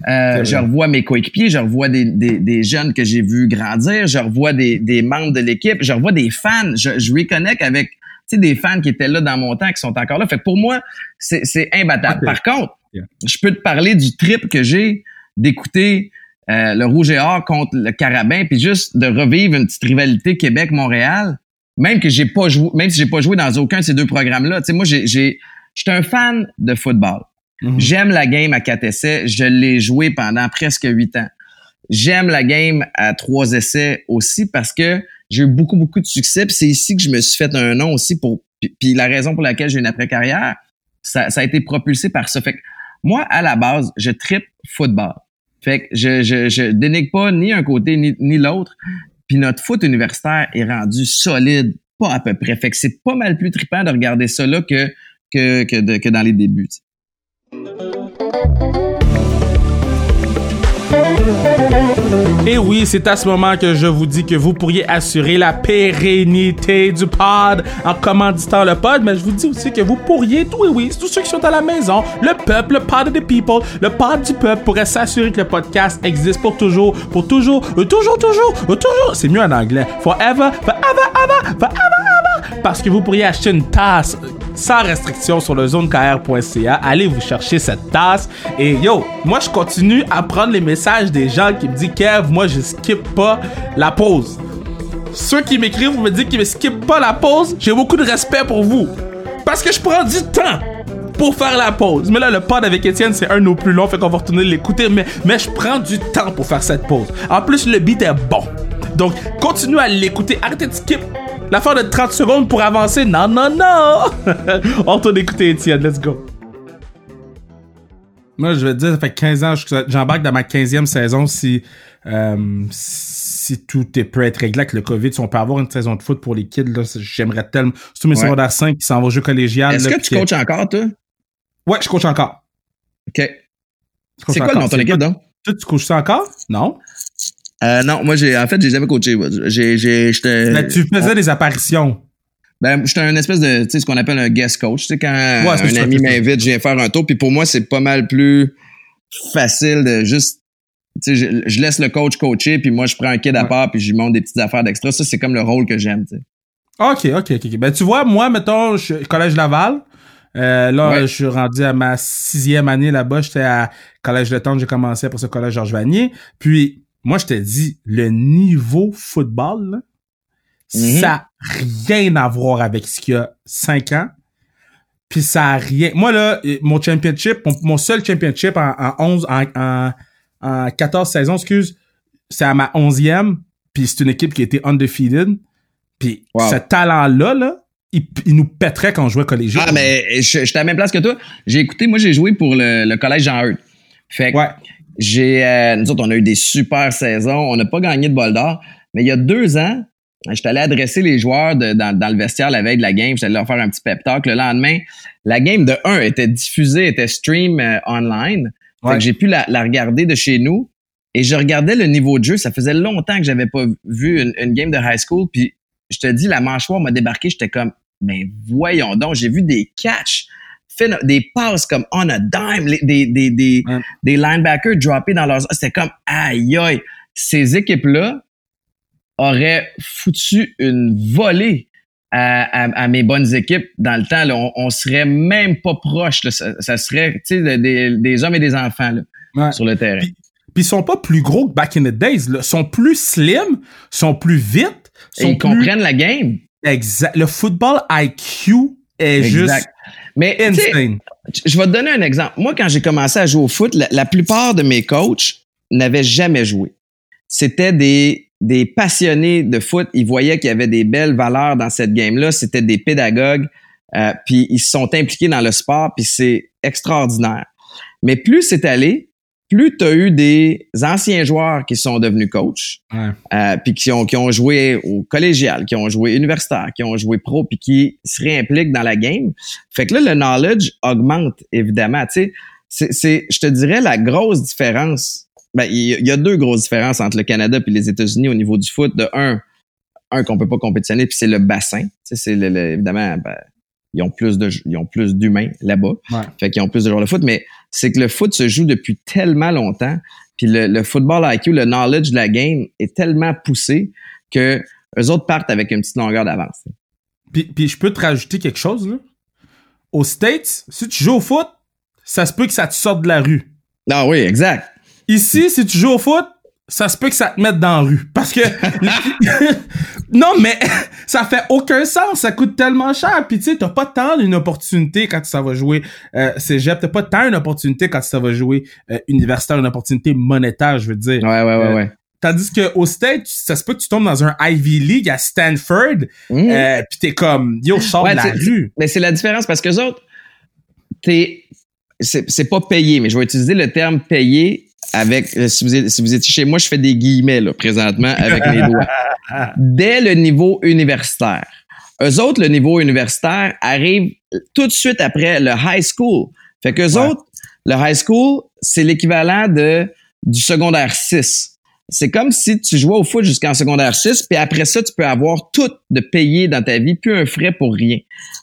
je revois mes coéquipiers, je revois des, des, des jeunes que j'ai vus grandir, je revois des, des membres de l'équipe, je revois des fans. Je, je reconnecte avec des fans qui étaient là dans mon temps, qui sont encore là. Fait pour moi, c'est imbattable. Par contre, je peux te parler du trip que j'ai d'écouter euh, le Rouge et Or contre le Carabin, puis juste de revivre une petite rivalité Québec-Montréal, même que j'ai pas joué, même si j'ai pas joué dans aucun de ces deux programmes-là. Tu sais, moi, j'ai, j'ai, j'étais un fan de football. Mm-hmm. J'aime la game à quatre essais. Je l'ai joué pendant presque huit ans. J'aime la game à trois essais aussi parce que j'ai eu beaucoup, beaucoup de succès. Puis c'est ici que je me suis fait un nom aussi pour. Puis, la raison pour laquelle j'ai une après-carrière, ça, ça a été propulsé par ça. Fait que moi, à la base, je tripe football. Fait que je, je, je dénigre pas ni un côté ni, ni l'autre. Puis notre foot universitaire est rendu solide, pas à peu près. Fait que c'est pas mal plus trippant de regarder ça là que, que, que, que dans les débuts. Et oui, c'est à ce moment que je vous dis que vous pourriez assurer la pérennité du pod en commanditant le pod, mais je vous dis aussi que vous pourriez, oui, oui, tous ceux qui sont à la maison, le peuple, le pod des people, le pod du peuple pourrait s'assurer que le podcast existe pour toujours, pour toujours, euh, toujours, toujours, euh, toujours. C'est mieux en anglais. Forever, forever, ever, forever, ever. Parce que vous pourriez acheter une tasse sans restriction sur le zonekr.ca. Allez vous chercher cette tasse. Et yo, moi je continue à prendre les messages des gens qui me disent Kev, moi je skip pas la pause. Ceux qui m'écrivent me disent qu'ils ne skip pas la pause, j'ai beaucoup de respect pour vous. Parce que je prends du temps pour faire la pause. Mais là, le pod avec Étienne, c'est un de plus longs, fait qu'on va retourner l'écouter. Mais, mais je prends du temps pour faire cette pause. En plus, le beat est bon. Donc, continue à l'écouter. Arrêtez de skip L'affaire de 30 secondes pour avancer. Non, non, non. (laughs) On retourne écouter Étienne. Let's go. Moi, je vais te dire, ça fait 15 ans que j'embarque dans ma 15e saison si, euh, si tout est prêt à être réglé avec le COVID. Si on peut avoir une saison de foot pour les kids, j'aimerais tellement. Surtout mes ouais. secondaires 5 qui s'en vont au jeu collégial. Est-ce que tu coaches encore, toi? Ouais, je coach encore. OK. C'est quoi le nom de ton équipe, donc? Toi, tu coaches ça encore? Non? Euh, non, moi, j'ai, en fait, j'ai jamais coaché. J'ai, j'ai, j'étais. Mais tu faisais des apparitions. Ben, j'étais un espèce de, tu sais, ce qu'on appelle un guest coach. Tu sais, quand un ami m'invite, je viens faire un tour. Puis pour moi, c'est pas mal plus facile de juste, tu sais, je, je, laisse le coach coacher, puis moi, je prends un kid à part, puis je lui montre des petites affaires d'extra. Ça, c'est comme le rôle que j'aime, tu sais. OK, OK, OK. Ben, tu vois, moi, mettons, je, Collège Laval, euh, là, ouais. je suis rendu à ma sixième année là-bas. J'étais à Collège de Tente, j'ai commencé après ce Collège Georges Vanier. Puis, moi, je te dis, le niveau football, là, mm-hmm. ça n'a rien à voir avec ce qu'il y a cinq ans. Puis ça a rien. Moi, là, mon championship, mon, mon seul championship en, en 11, en, en, en 14 saisons, excuse, c'est à ma onzième. Puis c'est une équipe qui était undefeated. Puis wow. ce talent-là, là, il, il, nous pèterait quand on jouait collégial. Ah, mais je, suis à la même place que toi. J'ai écouté, moi, j'ai joué pour le, le collège Jean-Eudes. Fait que ouais. J'ai, euh, nous autres, on a eu des super saisons. On n'a pas gagné de bol d'or. Mais il y a deux ans, j'étais allé adresser les joueurs de, dans, dans, le vestiaire la veille de la game. J'étais allé leur faire un petit pep talk. Le lendemain, la game de 1 était diffusée, était stream euh, online. Ouais. Fait que j'ai pu la, la, regarder de chez nous. Et je regardais le niveau de jeu. Ça faisait longtemps que j'avais pas vu une, une, game de high school. Puis je te dis, la mâchoire m'a débarqué. J'étais comme, ben voyons donc, j'ai vu des catchs, des passes comme on a dime, des, des, des, ouais. des linebackers droppés dans leurs... C'était comme, aïe aïe, ces équipes-là auraient foutu une volée à, à, à, mes bonnes équipes dans le temps. Là. On, on serait même pas proche. Ça, ça, serait des, hommes et des enfants là, ouais. sur le terrain. Puis, puis ils sont pas plus gros que back in the days. Ils sont plus slim, sont plus vite. Sont et ils plus... comprennent la game. Exact. Le football IQ est exact. juste Mais insane. Je vais te donner un exemple. Moi, quand j'ai commencé à jouer au foot, la, la plupart de mes coachs n'avaient jamais joué. C'était des, des passionnés de foot. Ils voyaient qu'il y avait des belles valeurs dans cette game-là. C'était des pédagogues. Euh, puis ils se sont impliqués dans le sport, puis c'est extraordinaire. Mais plus c'est allé, plus tu as eu des anciens joueurs qui sont devenus coachs, ouais. euh, puis qui ont, qui ont joué au collégial, qui ont joué universitaire, qui ont joué pro, puis qui se réimpliquent dans la game. Fait que là, le knowledge augmente, évidemment. Tu sais, c'est, je te dirais, la grosse différence. Ben, il y, a deux grosses différences entre le Canada et les États-Unis au niveau du foot. De un, un qu'on peut pas compétitionner, puis c'est le bassin. Tu sais, c'est le, le, évidemment, ben, ils ont plus de ils ont plus d'humains là-bas. Ouais. Fait qu'ils ont plus de joueurs de foot, mais c'est que le foot se joue depuis tellement longtemps, puis le, le, football IQ, le knowledge de la game est tellement poussé que eux autres partent avec une petite longueur d'avance. Puis, puis je peux te rajouter quelque chose là. Aux States, si tu joues au foot, ça se peut que ça te sorte de la rue. Ah oui, exact. Ici, si tu joues au foot, ça se peut que ça te mette dans la rue. Parce que. (laughs) (laughs) non, mais (laughs) ça fait aucun sens. Ça coûte tellement cher. Puis tu sais, t'as pas tant une opportunité quand ça va jouer euh, cégep. T'as pas tant une opportunité quand ça va jouer euh, universitaire, une opportunité monétaire, je veux dire. Ouais, ouais, ouais, ouais. Tandis que au States, ça se peut que tu tombes dans un Ivy League à Stanford, mmh. euh, puis t'es comme, yo, je sors ouais, de la rue. Mais c'est la différence parce que autres, t'es, c'est pas payé, mais je vais utiliser le terme payé avec, si vous, si vous étiez chez moi, je fais des guillemets là, présentement avec les doigts. (laughs) Dès le niveau universitaire. Eux autres, le niveau universitaire arrive tout de suite après le high school. Fait qu'eux ouais. autres, le high school, c'est l'équivalent de du secondaire 6. C'est comme si tu jouais au foot jusqu'en secondaire 6, puis après ça, tu peux avoir tout de payer dans ta vie, plus un frais pour rien.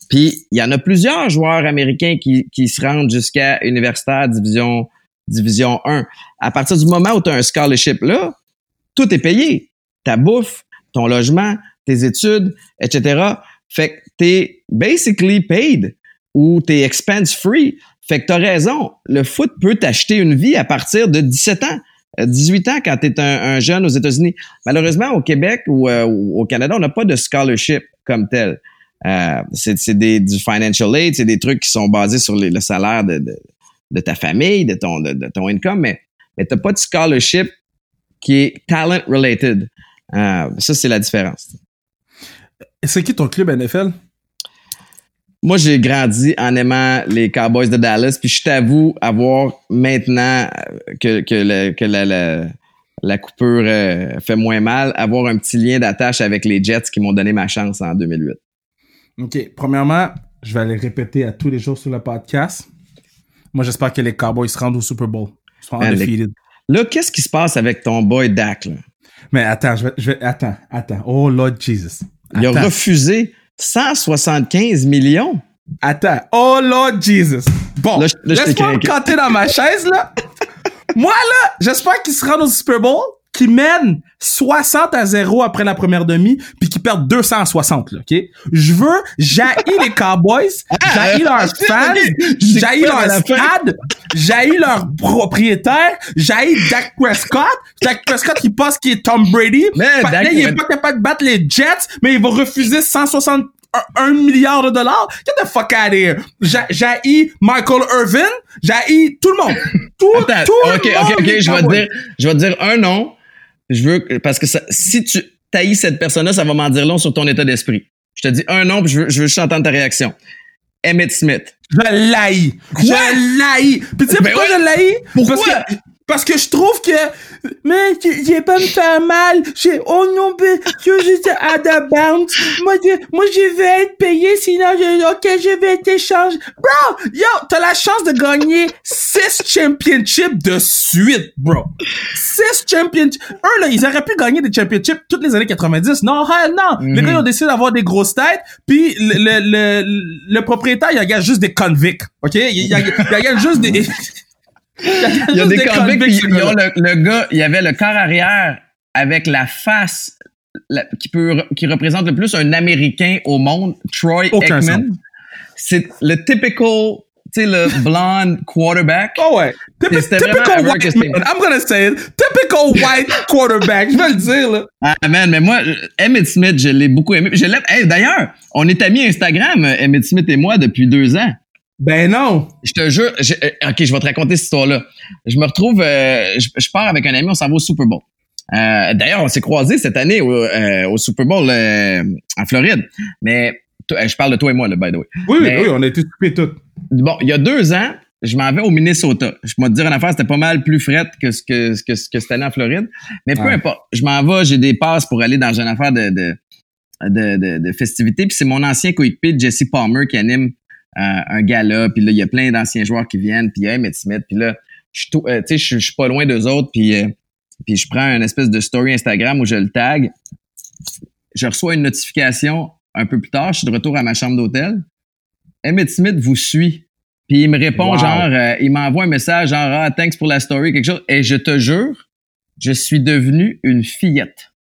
Puis il y en a plusieurs joueurs américains qui, qui se rendent jusqu'à universitaire division division 1. À partir du moment où tu as un scholarship là, tout est payé. Ta bouffe, ton logement, tes études, etc. Fait que t'es basically paid ou t'es expense free. Fait que t'as raison. Le foot peut t'acheter une vie à partir de 17 ans. 18 ans quand tu es un, jeune aux États-Unis. Malheureusement, au Québec ou, euh, au Canada, on n'a pas de scholarship comme tel. Euh, c'est du financial aid, c'est des trucs qui sont basés sur le salaire de, ta famille, de ton, de, ton income, mais, mais tu n'as pas de scholarship qui est talent related. Euh, ça, c'est la différence. C'est qui ton club NFL? Moi, j'ai grandi en aimant les Cowboys de Dallas, puis je t'avoue avoir maintenant que, que, la, la, coupure euh, fait moins mal, avoir un petit lien d'attache avec les Jets qui m'ont donné ma chance en 2008. OK. Premièrement, je vais aller répéter à tous les jours sur le podcast. Moi, j'espère que les Cowboys se rendent au Super Bowl. Là, qu'est-ce qui se passe avec ton boy Dak? Mais attends, je vais, je vais, attends, attends. Oh Lord Jesus. Il a refusé 175 millions? Attends. Oh Lord Jesus. Bon, laisse-moi me canter dans ma chaise, là. (laughs) Moi, là, j'espère qu'il se rend au Super Bowl qui mène 60 à 0 après la première demi, puis qui perd 260, là, OK? Je veux, jaillir les Cowboys, (laughs) ah, jaillir leurs (laughs) fans, jaillir leur stade, jaillir leurs propriétaires, jaillir Dak Prescott, Dak Prescott qui pense qu'il est Tom Brady, mais il est pas capable de battre les Jets, mais il va refuser 160 un milliard de dollars. Get the fuck out of here. J'ai Michael Irvin. J'ai tout le monde. Tout, Attends, tout okay, le monde. OK, OK, je vais te dire, je vais te dire un nom je veux, parce que si tu taillis cette personne-là, ça va m'en dire long sur ton état d'esprit. Je te dis un nom, puis je veux, je veux juste entendre ta réaction. Emmett Smith. Je l'haïs. Je l'haïs. Puis tu sais ben pourquoi je l'haïs? Pourquoi? Parce que je trouve que, mais j'ai pas me faire mal. J'ai, oh non, que j'étais à the bounce. Moi, je, moi, je vais être payé, sinon je, ok, je vais t'échanger. Bro, yo, t'as la chance de gagner 6 championships de suite, bro. 6 championships. Eux, là, ils auraient pu gagner des championships toutes les années 90. Non, hell non. Les gars, ils ont décidé d'avoir des grosses têtes, puis le, le, le, le propriétaire, il a juste des convicts, ok? Il, il, il, il juste des... il y a des convicts, puis le, gars, il y avait le corps arrière avec la face qui peut qui représente le plus un Américain au monde, Troy Aikman. C'est le typical tu sais, le (laughs) blonde quarterback. Oh ouais. typical white man. I'm gonna say it. Typical white (laughs) quarterback. Je vais le dire, là. Ah, man, mais moi, Emmett Smith, je l'ai beaucoup aimé. Je l'aime. D'ailleurs, on est amis Instagram, Emmett Smith et moi, depuis deux ans. Ben non. Je te jure. Euh, ok, je vais te raconter cette histoire-là. Je me retrouve, euh, je, pars avec un ami, on s'en va au Super Bowl. Euh, D'ailleurs, on s'est croisés cette année au, euh, au Super Bowl en Floride. Mais je parle de toi et moi, là, by the way. Oui, oui, on a été occupés tous. Bon, il y a deux ans, je m'en vais au Minnesota. Je vais te dire en affaire, c'était pas mal plus frette que ce que, que, que cette année en Floride. Mais peu importe. Je m'en vais, j'ai des passes pour aller dans une affaire de, de, de, de, de festivités. Puis c'est mon ancien coéquipier, Jesse Palmer, qui anime euh, un gala, puis là, il y a plein d'anciens joueurs qui viennent, puis il y a Emmett Smith, puis là, je euh, tu sais, je suis pas loin d'eux autres, puis euh, puis je prends une espèce de story Instagram où je le tag. Je reçois une notification un peu plus tard, je suis de retour à ma chambre d'hôtel. Emmett Smith vous suit. Puis il me répond genre, il m'envoie un message genre, ah, thanks pour la story, quelque chose. Et je te jure, je suis devenu une fillette.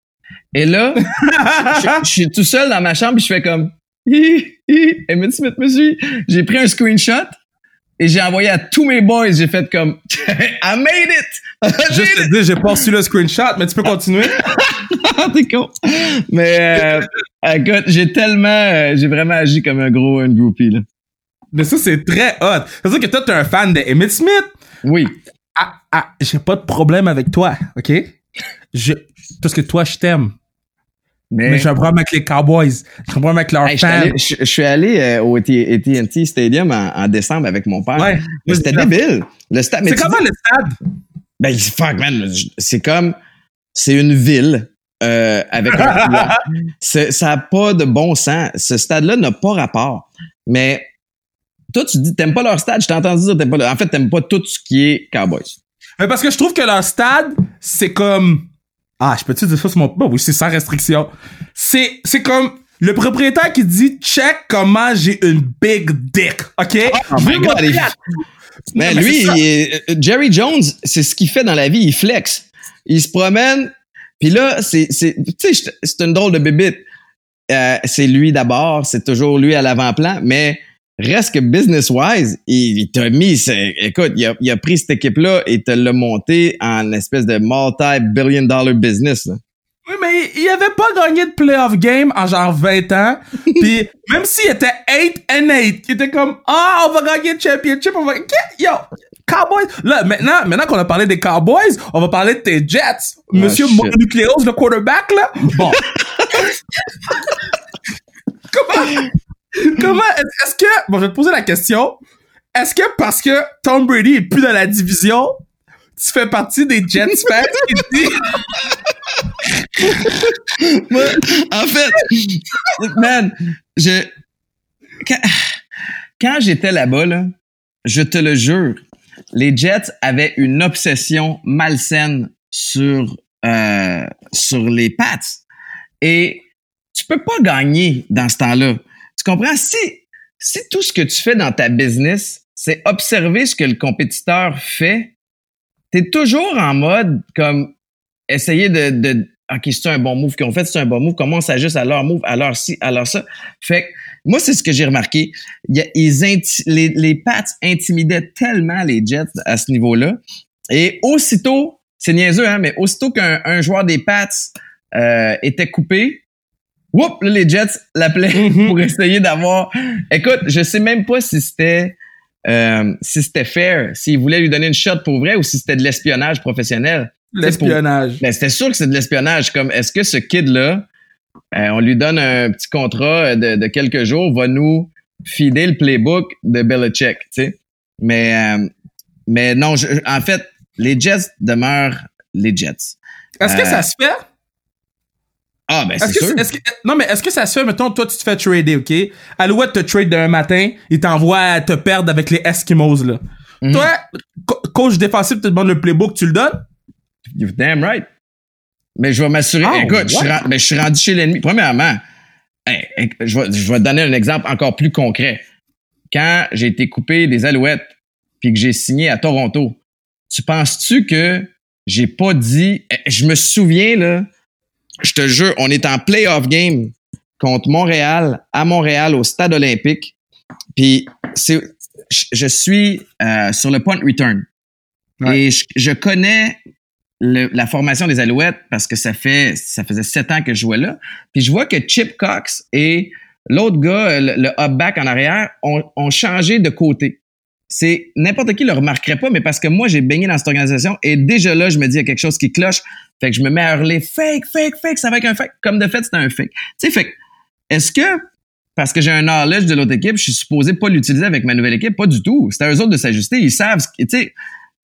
Et là, (laughs) je, suis tout seul dans ma chambre, puis je fais comme, Emmett Smith me suit. J'ai pris un screenshot et j'ai envoyé à tous mes boys. J'ai fait comme (laughs) I made it! Juste te dire, j'ai pas reçu le screenshot, mais tu peux continuer. (laughs) T'es con. Mais euh, écoute, j'ai tellement, euh, j'ai vraiment agi comme un gros un groupie là. Mais ça c'est très hot. C'est dire que toi t'es un fan de Emmett Smith. Oui. Ah, ah, j'ai pas de problème avec toi, ok? Je, parce que toi je t'aime. Mais, j'ai un problème avec les Cowboys. J'ai un problème avec leurs fans. Je, suis allé euh, au AT&T Stadium en, décembre avec mon père. Ouais, c'était débile. Le stade. C'est comment le stade? Ben, fuck, man. C'est comme... C'est une ville euh, avec un (laughs) Ça n'a pas de bon sens. Ce stade-là n'a pas rapport. Mais toi, tu dis, t'aimes pas leur stade? Je t'ai entendu dire, t'aimes pas... En fait, t'aimes pas tout ce qui est Cowboys. Mais parce que je trouve que leur stade, c'est comme... Ah, je peux-tu dire ça sur mon... Bon, oui, c'est sans restriction. C'est, c'est comme le propriétaire qui dit check comment j'ai une big dick, ok? Oh God, Mais lui, il est- euh, Jerry Jones, c'est ce qu'il fait dans la vie, il flex. Il se promène, puis là, c'est, c'est, tu sais, c'est une drôle de bébite. Euh, c'est lui d'abord, c'est toujours lui à l'avant-plan, mais reste que business-wise, il, il t'a mis, écoute, il a, il a pris cette équipe-là et te l'a monté en espèce de multi-billion dollar business. là. Oui, mais il avait pas gagné de playoff game en genre 20 ans. (laughs) Puis même s'il était 8 and 8, il était comme ah, on va gagner le championship, on va yo Cowboys. Là maintenant, maintenant qu'on a parlé des Cowboys, on va parler de tes Jets. Monsieur Ah, shit. Mononucleos, le quarterback là. Bon. (laughs) comment? (laughs) comment est- est-ce que bon, je vais te poser la question. Est-ce que parce que Tom Brady est plus dans la division, tu fais partie des Jets fans qui en fait, man, je quand, quand j'étais là-bas, là, je te le jure, les Jets avaient une obsession malsaine sur euh, sur les Pats et tu peux pas gagner dans ce temps-là. Tu comprends? Si si tout ce que tu fais dans ta business, c'est observer ce que le compétiteur fait, t'es toujours en mode comme essayer de, de OK, c'est un bon move qu'ils ont fait, c'est un bon move, comment on s'ajuste à leur move, à leur ci, à leur ça. Fait que moi, c'est ce que j'ai remarqué. Il y a- ils les, les Pats intimidaient tellement les Jets à ce niveau-là. Et aussitôt, c'est niaiseux, hein, mais aussitôt qu'un un joueur des Pats euh, était coupé, whoop, là, les Jets l'appelaient (laughs) Mhm. pour essayer d'avoir. Écoute, je sais même pas si c'était euh, si c'était fair, s'ils voulaient lui donner une shot pour vrai ou si c'était de l'espionnage professionnel. l'espionnage. Ben, c'était sûr que c'est de l'espionnage. Comme, est-ce que ce kid-là, euh, on lui donne un petit contrat de, de quelques jours, va nous fider le playbook de Belichick, tu sais? Mais, euh, mais non, je- en fait, les Jets demeurent les Jets. Est-ce que Euh, ça se fait? Ah, ben, c'est sûr. que- non, mais est-ce que ça se fait, mettons, toi, tu te fais trader, OK? Alouette te trade d'un matin, il t'envoie te perdre avec les Eskimos, là. Mhm. Toi, co- coach défensif te demande le playbook, tu le donnes? You're damn right. Mais je vais m'assurer. Oh, écoute, je suis, je rendu chez l'ennemi. Premièrement, hey, hey, je, vais, je vais te donner un exemple encore plus concret. Quand j'ai été coupé des Alouettes puis que j'ai signé à Toronto, tu penses-tu que j'ai pas dit. eh, Je me souviens, là, je te jure, on est en playoff game contre Montréal, à Montréal, au stade olympique. Puis c'est, je, suis euh, sur le punt return. Ouais. Et je, je connais le- la formation des Alouettes parce que ça fait ça faisait sept ans que je jouais là. Puis je vois que Chip Cox et l'autre gars, le, le up-back en arrière, ont, ont changé de côté. C'est n'importe qui le remarquerait pas, mais parce que moi j'ai baigné dans cette organisation et déjà là je me dis il y a quelque chose qui cloche. Fait que je me mets à hurler fake, fake, fake, ça va être un fake. Comme de fait c'était un fake. Tu sais, fait est-ce que parce que j'ai un knowledge de l'autre équipe, je suis supposé pas l'utiliser avec ma nouvelle équipe? Pas du tout. C'est à eux autres de s'ajuster. Ils savent, ce tu sais,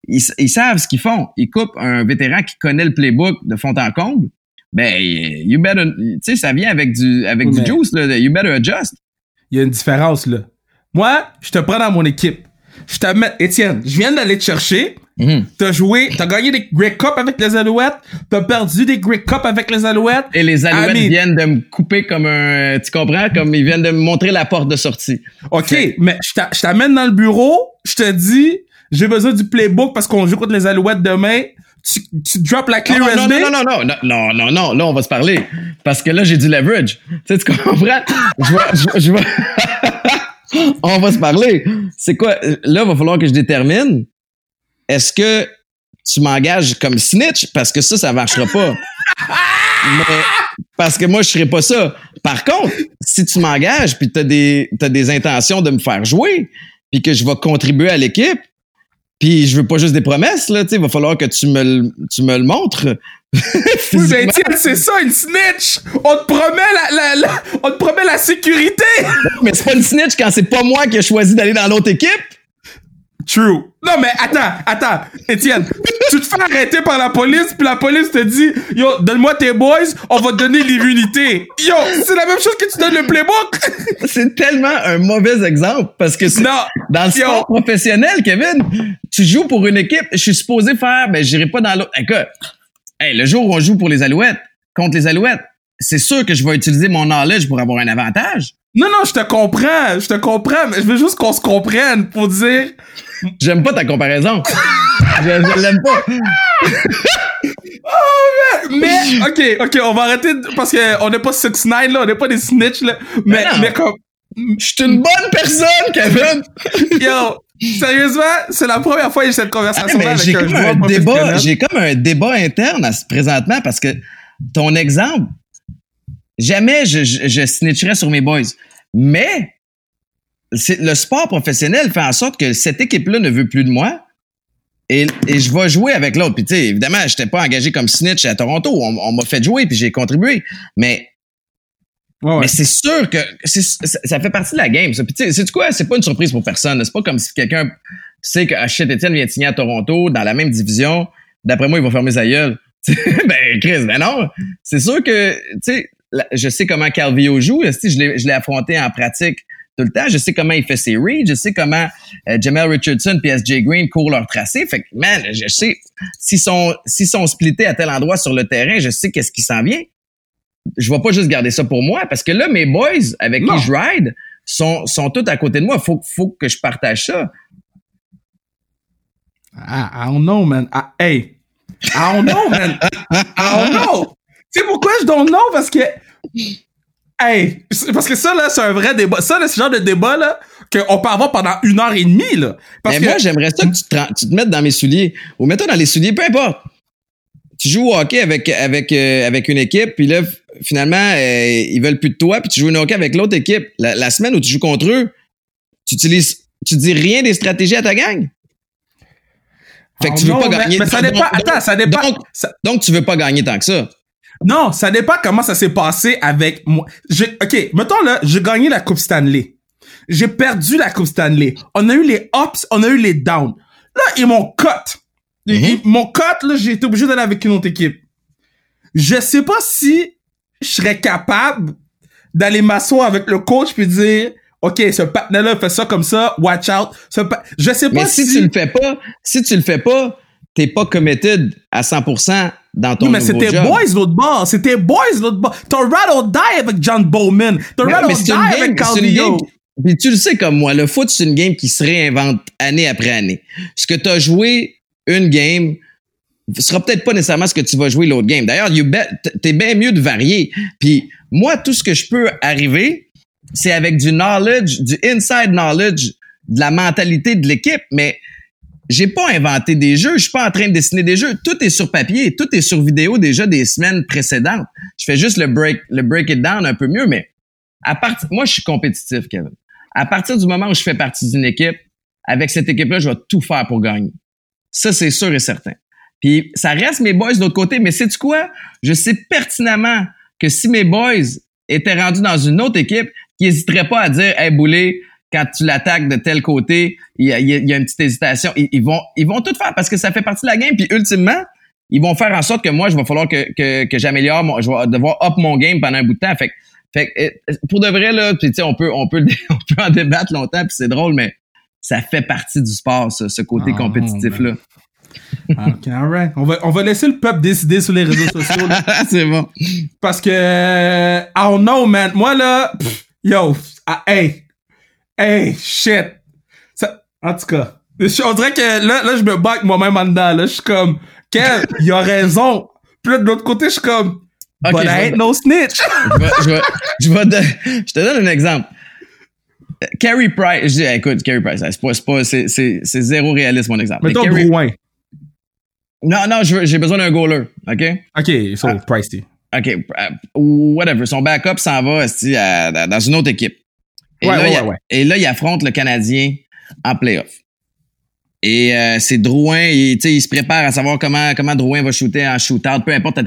ils, ils savent ce qu'ils font. Ils coupent un vétéran qui connaît le playbook de fond en comble. Ben, you better, tu sais, ça vient avec du, avec du juice, là. You better adjust. Il y a une différence, là. Moi, je te prends dans mon équipe je t'amène, Étienne, je viens d'aller te chercher. Mhm. T'as joué, t'as gagné des Grey Cup avec les Alouettes, t'as perdu des Grey Cup avec les Alouettes. Et les Alouettes viennent de me couper comme un, tu comprends, comme ils viennent de me montrer la porte de sortie. Ok, mais je t'amène dans le bureau, je te dis, j'ai besoin du playbook parce qu'on joue contre les Alouettes demain. Tu, tu drops la clé non, USB. Non, non, non, non, non, non, non, là, on va se parler. Parce que là, j'ai du leverage. Tu sais, tu comprends? Je vois, je vois. (laughs) on va se parler. C'est quoi? Là, il va falloir que je détermine. Est-ce que tu m'engages comme snitch? Parce que ça, ça marchera pas. Parce que moi, je serais pas ça. Par contre, si tu m'engages puis t'as des, t'as des intentions de me faire jouer puis que je vais contribuer à l'équipe, puis je veux pas juste des promesses, là, tu sais, il va falloir que tu me le, tu me le montres. (laughs) Ben, c'est ça, une snitch! On te promet la, la, la- on te promet la sécurité! Mais c'est pas une snitch quand c'est pas moi qui ai choisi d'aller dans l'autre équipe. True. Non, mais attends, attends. Étienne, tu te fais arrêter par la police, puis la police te dit, yo, donne-moi tes boys, on va te donner l'immunité. Yo, c'est la même chose que tu donnes le playbook. (laughs) c'est tellement un mauvais exemple, parce que c'est, dans le sport professionnel, Kevin, tu joues pour une équipe, je suis supposé faire, ben, j'irai pas dans l'autre. Écoute, hey, le jour où on joue pour les Alouettes, contre les Alouettes, c'est sûr que je vais utiliser mon knowledge pour avoir un avantage. Non, non, je te comprends, je te comprends, mais je veux juste qu'on se comprenne pour dire. J'aime pas ta comparaison. je, je l'aime pas. oh, mais, ok, ok, on va arrêter parce que on n'est pas 6 9 là, on n'est pas des snitch là. Mais, mais, comme. Je suis une bonne personne, Kevin! Yo, sérieusement, c'est la première fois que j'ai cette conversation avec j'ai comme un débat, J'ai comme un débat interne à, présentement parce que ton exemple, Jamais je, je, snitcherais sur mes boys. Mais le sport professionnel fait en sorte que cette équipe-là ne veut plus de moi. Et, et je vais jouer avec l'autre. Puis tu sais, évidemment, je n'étais pas engagé comme snitch à Toronto. On, m'a fait jouer puis j'ai contribué. Mais Mais c'est sûr que ça fait partie de la game. Ça. Puis tu sais, quoi? C'est pas une surprise pour personne. C'est pas comme si quelqu'un sait que ah, shit, Etienne vient de signer à Toronto dans la même division. D'après moi, il va fermer sa gueule. (laughs) ben, Chris, ben non. C'est sûr que, tu sais, je sais comment Calvio joue. Je l'ai affronté en pratique tout le temps. Je sais comment il fait ses reads. Je sais comment euh, Jamel Richardson et SJ Green courent leur tracé. Fait que, man, je sais, s'ils sont, s'ils sont splittés à tel endroit sur le terrain, je sais qu'est-ce qui s'en vient. Je vais pas juste garder ça pour moi parce que là, mes boys avec qui je ride sont, sont tous à côté de moi. Faut, faut que je partage ça. I, don't know, man. hey, I don't know, man. I don't know. Tu sais pourquoi je don't know? Parce que. Hey, parce que ça, là, c'est un vrai débat. Ça, là, c'est le genre de débat, là, qu'on peut avoir pendant une heure et demie, là. Parce Mais moi, j'aimerais ça que tu te, tu te mettes dans mes souliers. Ou mets-toi dans les souliers, peu importe. Tu joues au hockey avec, avec, euh, avec une équipe, puis là, finalement, euh, ils veulent plus de toi, puis tu joues au hockey avec l'autre équipe. La, semaine où tu joues contre eux, tu utilises, tu dis rien des stratégies à ta gang? Fait que tu veux pas gagner. Mais ça dépend. attends, ça dépend. Donc, donc, tu veux pas gagner tant que ça. Non, ça dépend comment ça s'est passé avec moi. OK, mettons là, j'ai gagné la Coupe Stanley. J'ai perdu la Coupe Stanley. On a eu les ups, on a eu les downs. Là, ils m'ont cut. Mm-hmm. Mon cut, là, j'ai été obligé d'aller avec une autre équipe. Je sais pas si je serais capable d'aller m'asseoir avec le coach puis dire OK, ce partenaire-là fait ça comme ça, watch out. Je sais pas Mais si, tu le fais pas, si tu le fais pas, t'es pas committed à 100% dans ton oui, mais c'était Boys l'autre bord. C'était Boys l'autre bord. T'as or Die avec John Bowman. T'as or Die avec Calvillo. Puis tu le sais comme moi, le foot, c'est une game qui se réinvente année après année. Ce que tu as joué une game ce sera peut-être pas nécessairement ce que tu vas jouer l'autre game. D'ailleurs, t'es bien mieux de varier. Puis moi, tout ce que je peux arriver, c'est avec du knowledge, du inside knowledge, de la mentalité de l'équipe, mais j'ai pas inventé des jeux, je suis pas en train de dessiner des jeux. Tout est sur papier, tout est sur vidéo déjà des semaines précédentes. Je fais juste le break, le break it down un peu mieux, mais à partir, moi, je suis compétitif, Kevin. À partir du moment où je fais partie d'une équipe, avec cette équipe-là, je vais tout faire pour gagner. Ça, c'est sûr et certain. Puis ça reste mes boys de l'autre côté, mais sais-tu quoi? Je sais pertinemment que si mes boys étaient rendus dans une autre équipe, qu'ils n'hésiteraient pas à dire Hey Boulé, quand tu l'attaques de tel côté, il y a, une petite hésitation. Ils, vont, ils vont tout faire parce que ça fait partie de la game. Puis ultimement, ils vont faire en sorte que moi, je vais falloir que, que, que j'améliore, je vais devoir up mon game pendant un bout de temps. Fait, fait euh, pour de vrai là, puis on peut, on peut, (laughs) on peut en débattre longtemps, puis c'est drôle, mais ça fait partie du sport, ça, ce côté ah, compétitif là. Ah, OK, alright. On va, on va laisser le peuple décider sur les réseaux sociaux. (laughs) c'est bon. Parce que, I don't know, man. Moi, là, yo, ah, hey, Hey, shit. Ça, en tout cas, on dirait que là, là je me bats moi-même en dedans. Là. Je suis comme, Kev, il a raison. Puis là, de l'autre côté, je suis comme, okay, but I ain't no snitch. je, vais, je, vais, je te donne un exemple. Carey Price, je dis, écoute, Carey Price, c'est pas, c'est pas, c'est, c'est, zéro réaliste, mon exemple. Mettons Carey, Drouin. Non, non, j'ai besoin d'un goaler, OK? OK, so, ah, Price, OK, uh, whatever. Son backup s'en va, dans une autre équipe. Et, là, il, affronte le Canadien en playoff. Et euh, c'est Drouin, il, il se prépare à savoir comment comment Drouin va shooter en shootout, peu importe.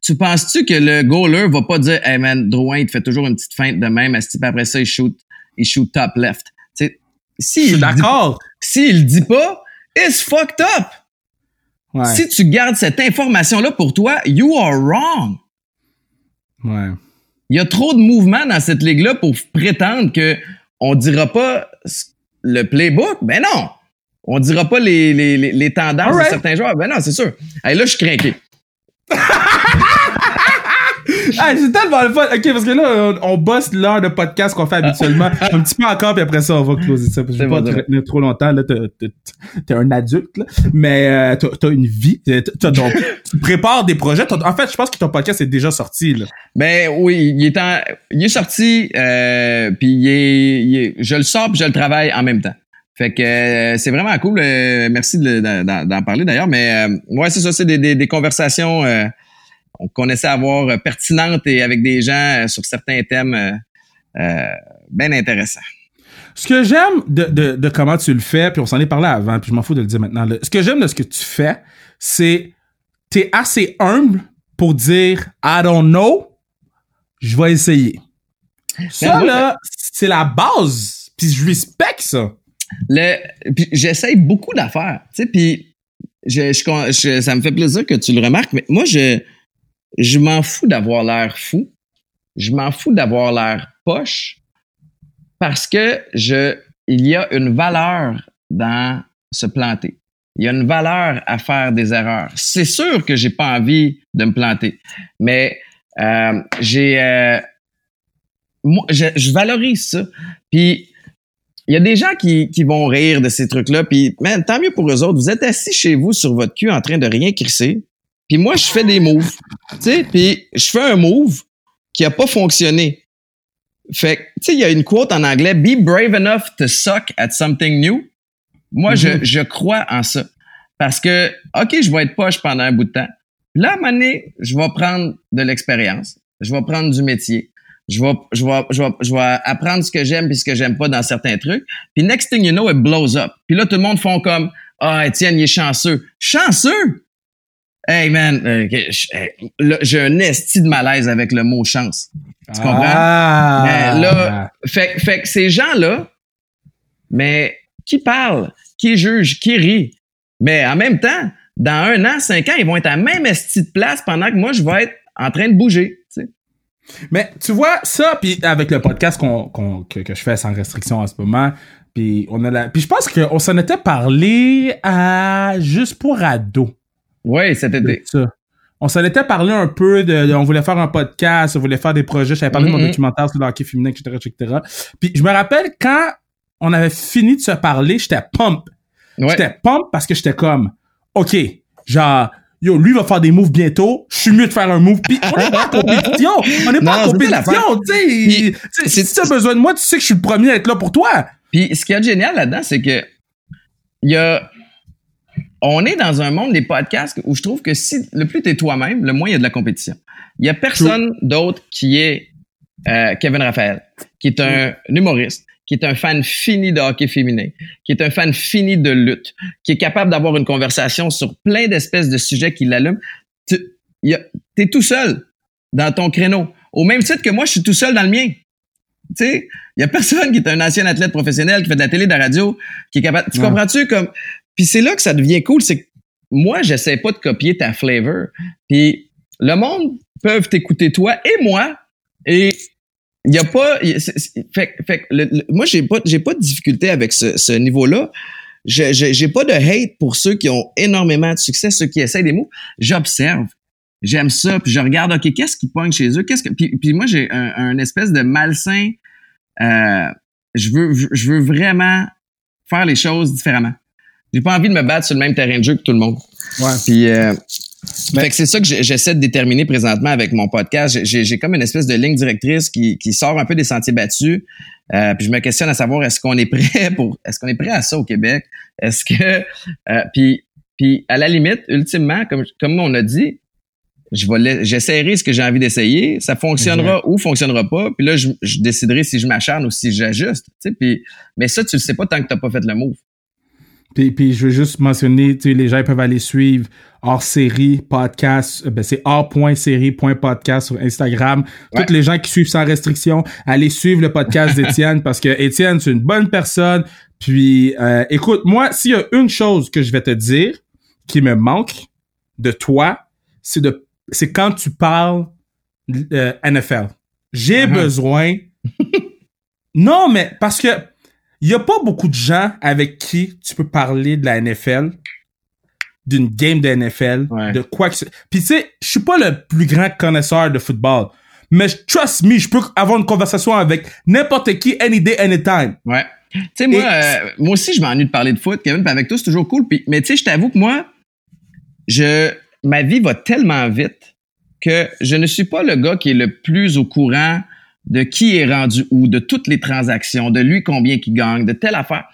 Tu penses-tu que le goaler va pas dire Hey man, Drouin, il te fait toujours une petite feinte de même, après ça, il shoot, il shoot top left? si Je suis d'accord. S'il le dit pas, it's fucked up. Ouais. Si tu gardes cette information-là pour toi, you are wrong. Ouais. Il y a trop de mouvements dans cette ligue-là pour prétendre que on dira pas le playbook? Ben non. On dira pas les, les, les, tendances de certains joueurs. Ben non, c'est sûr. Hey, là, je suis craqué. (laughs) Ah, c'est tellement le fun. Ok, parce que là, on, on bosse l'heure de podcast qu'on fait habituellement. un petit peu encore, puis après ça, on va closer ça. Parce que je vais pas te retenir trop longtemps. Là, t'es, un adulte, là. Mais euh, t'as, une vie. T'as, ton- tu prépares des projets. En fait, je pense que ton podcast est déjà sorti, là. Ben oui, il est, en, il est sorti, euh, puis il est, il est- je le sors puis je le travaille en même temps. Fait que euh, c'est vraiment cool. euh, merci de- d'en d'en parler d'ailleurs. Mais euh, ouais, c'est ça, c'est des, des, des conversations qu'on essaie d'avoir euh, pertinentes et avec des gens euh, sur certains thèmes euh, bien intéressants. Ce que j'aime de, de, de comment tu le fais, puis on s'en est parlé avant, puis je m'en fous de le dire maintenant. là. Ce que j'aime de ce que tu fais, c'est t'es assez humble pour dire I don't know, je vais essayer. Ça oui, là, c'est la base. Puis je respecte ça. Le, j'essaye beaucoup d'affaires, tu sais, puis je, je, con- je- ça me fait plaisir que tu le remarques, mais moi, je, je m'en fous d'avoir l'air fou. Je m'en fous d'avoir l'air poche parce que je, il y a une valeur dans se planter. Il y a une valeur à faire des erreurs. C'est sûr que j'ai pas envie de me planter, mais euh, j'ai, euh, moi, je, valorise ça. Puis il y a des gens qui, qui vont rire de ces trucs-là, puis man, tant mieux pour eux autres. Vous êtes assis chez vous sur votre cul en train de rien crisser, puis moi, je fais des moves, tu sais, puis je fais un move qui a pas fonctionné. Fait que, tu sais, il y a une quote en anglais, « Be brave enough to suck at something new ». Moi, je, je crois en ça. Parce que, OK, je vais être poche pendant un bout de temps. Là, à un moment donné, je vais prendre de l'expérience. Je vais prendre du métier. Je vais, je vais, je vais, je vais apprendre ce que j'aime et ce que j'aime pas dans certains trucs. Puis next thing you know, it blows up. Puis là, tout le monde font comme Ah, Étienne, il est chanceux. Chanceux? Hey man, euh, j'ai un esti de malaise avec le mot chance. Tu comprends? Ah. Mais là, fait, fait que ces gens-là, mais qui parlent, qui jugent, qui rient. Mais en même temps, dans un an, cinq ans, ils vont être à la même esti de place pendant que moi, je vais être en train de bouger. Mais tu vois, ça, puis avec le podcast qu'on, qu'on- que, que je fais sans restriction en ce moment, puis on a la, puis je pense qu'on s'en était parlé à juste pour ados. Oui, cet été. ça. On s'en était parlé un peu de, de- on voulait faire un podcast, on voulait faire des projets, j'avais parlé de mon Mhm. documentaire sur le hockey féminin, etc., etc. Puis je me rappelle quand on avait fini de se parler, j'étais pump. Ouais. J'étais pump parce que j'étais comme, OK, genre, yo, lui va faire des moves bientôt, je suis mieux de faire un move. Puis on n'est pas en compétition, on n'est pas en compétition, tu sais. Si tu as besoin de moi, tu sais que je suis le premier à être là pour toi. Puis ce qui est génial là-dedans, c'est que il y a on est dans un monde des podcasts où je trouve que si le plus t'es toi-même, le moins il y a de la compétition. Il y a personne d'autre qui est euh, Kevin Raphaël, qui est un humoriste, qui est un fan fini de hockey féminin, qui est un fan fini de lutte, qui est capable d'avoir une conversation sur plein d'espèces de sujets qui l'allument. Tu es tout seul dans ton créneau. Au même titre que moi, je suis tout seul dans le mien. Tu sais, il y a personne qui est un ancien athlète professionnel qui fait de la télé, de la radio, qui est capable. Tu Ouais. comprends-tu comme Puis c'est là que ça devient cool, c'est que moi, j'essaie pas de copier ta flavor. Puis le monde peuvent t'écouter toi et moi et il y a pas y- fait, fait le- le- moi j'ai pas j'ai pas de difficulté avec ce, ce niveau-là. Je- J'ai pas de hate pour ceux qui ont énormément de succès, ceux qui essayent des mots. J'observe. J'aime ça, puis je regarde, OK, qu'est-ce qui pogne chez eux? Qu'est-ce que. Puis, puis moi, j'ai un, un espèce de malsain. euh, je veux, je veux vraiment faire les choses différemment. J'ai pas envie de me battre sur le même terrain de jeu que tout le monde. Ouais. Puis, euh, Mais- fait que c'est ça que j'essaie de déterminer présentement avec mon podcast. J'ai- comme une espèce de ligne directrice qui, qui sort un peu des sentiers battus. Euh, puis je me questionne à savoir est-ce qu'on est prêt (laughs) pour est-ce qu'on est prêt à ça au Québec? Est-ce que euh, puis puis à la limite ultimement comme comme on a dit je vais j'essaierai ce que j'ai envie d'essayer ça fonctionnera ou fonctionnera pas puis là je, je déciderai si je m'acharne ou si j'ajuste tu sais puis mais ça tu le sais pas tant que t'as pas fait le move Puis, puis je veux juste mentionner, tu sais, les gens peuvent aller suivre hors série podcast, euh, ben c'est hors.série.podcast sur Instagram. Toutes les gens qui suivent sans restriction, allez suivre le podcast (laughs) d'Étienne parce que Étienne, c'est une bonne personne. Puis, euh, écoute, moi, s'il y a une chose que je vais te dire qui me manque de toi, c'est de, c'est quand tu parles euh, NFL. J'ai uh-huh. besoin. (laughs) non, mais parce que il y a pas beaucoup de gens avec qui tu peux parler de la NFL, d'une game de NFL, de quoi que ce... Puis tu sais, je suis pas le plus grand connaisseur de football, mais trust me, je peux avoir une conversation avec n'importe qui, any day, anytime. Ouais. Tu sais, moi, euh, moi aussi, je m'ennuie de parler de foot, Kevin, puis avec toi, c'est toujours cool. Mais tu sais, je t'avoue que moi, je, ma vie va tellement vite que je ne suis pas le gars qui est le plus au courant de qui est rendu où, de toutes les transactions, de lui combien qu'il gagne, de telle affaire.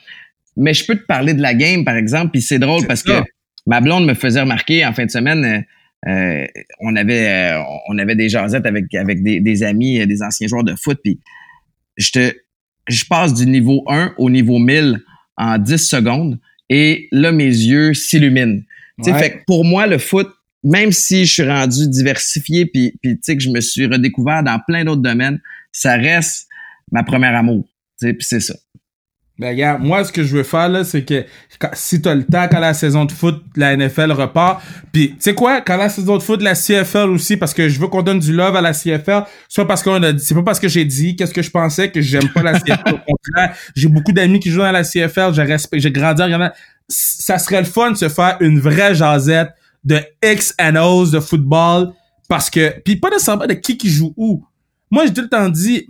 Mais je peux te parler de la game, par exemple, puis c'est drôle parce que ma blonde me faisait remarquer en fin de semaine, euh, euh on avait euh, on avait des jasettes avec avec des, des, amis, des anciens joueurs de foot, puis je te je passe du niveau 1 au niveau 1000 en 10 secondes et là mes yeux s'illuminent. Ouais. Fait pour moi le foot même si je suis rendu diversifié puis puis tu sais que je me suis redécouvert dans plein d'autres domaines, ça reste ma première amour. Puis c'est ça. Ben, regarde, moi, ce que je veux faire, là, c'est que si t'as le temps, quand la saison de foot, la NFL repart, puis tu sais quoi, quand la saison de foot, la CFL aussi, parce que je veux qu'on donne du love à la CFL, soit parce qu'on a c'est pas parce que j'ai dit qu'est-ce que je pensais que j'aime pas la CFL, au contraire, j'ai beaucoup d'amis qui jouent dans la CFL, j'ai j'ai grandi en ça serait le fun de se faire une vraie jasette de X and O's de football, parce que, puis pas nécessairement de qui qui joue où, moi, j'ai tout le temps dit,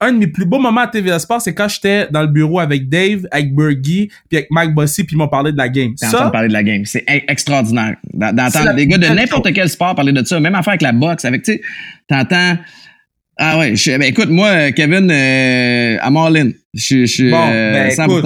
un de mes plus beaux moments à TVA Sport, c'est quand j'étais dans le bureau avec Dave, avec Bergie, puis avec Mike Bossy, puis ils m'ont parlé de la game. Ça, parler de la game. C'est extraordinaire. D'entendre des gars de n'importe quel sport parler de ça, même affaire avec la boxe, avec, tu sais, t'entends... Ah ouais, ben écoute, moi, Kevin, euh, I'm all in. Je suis bon, euh, ben, Écoute,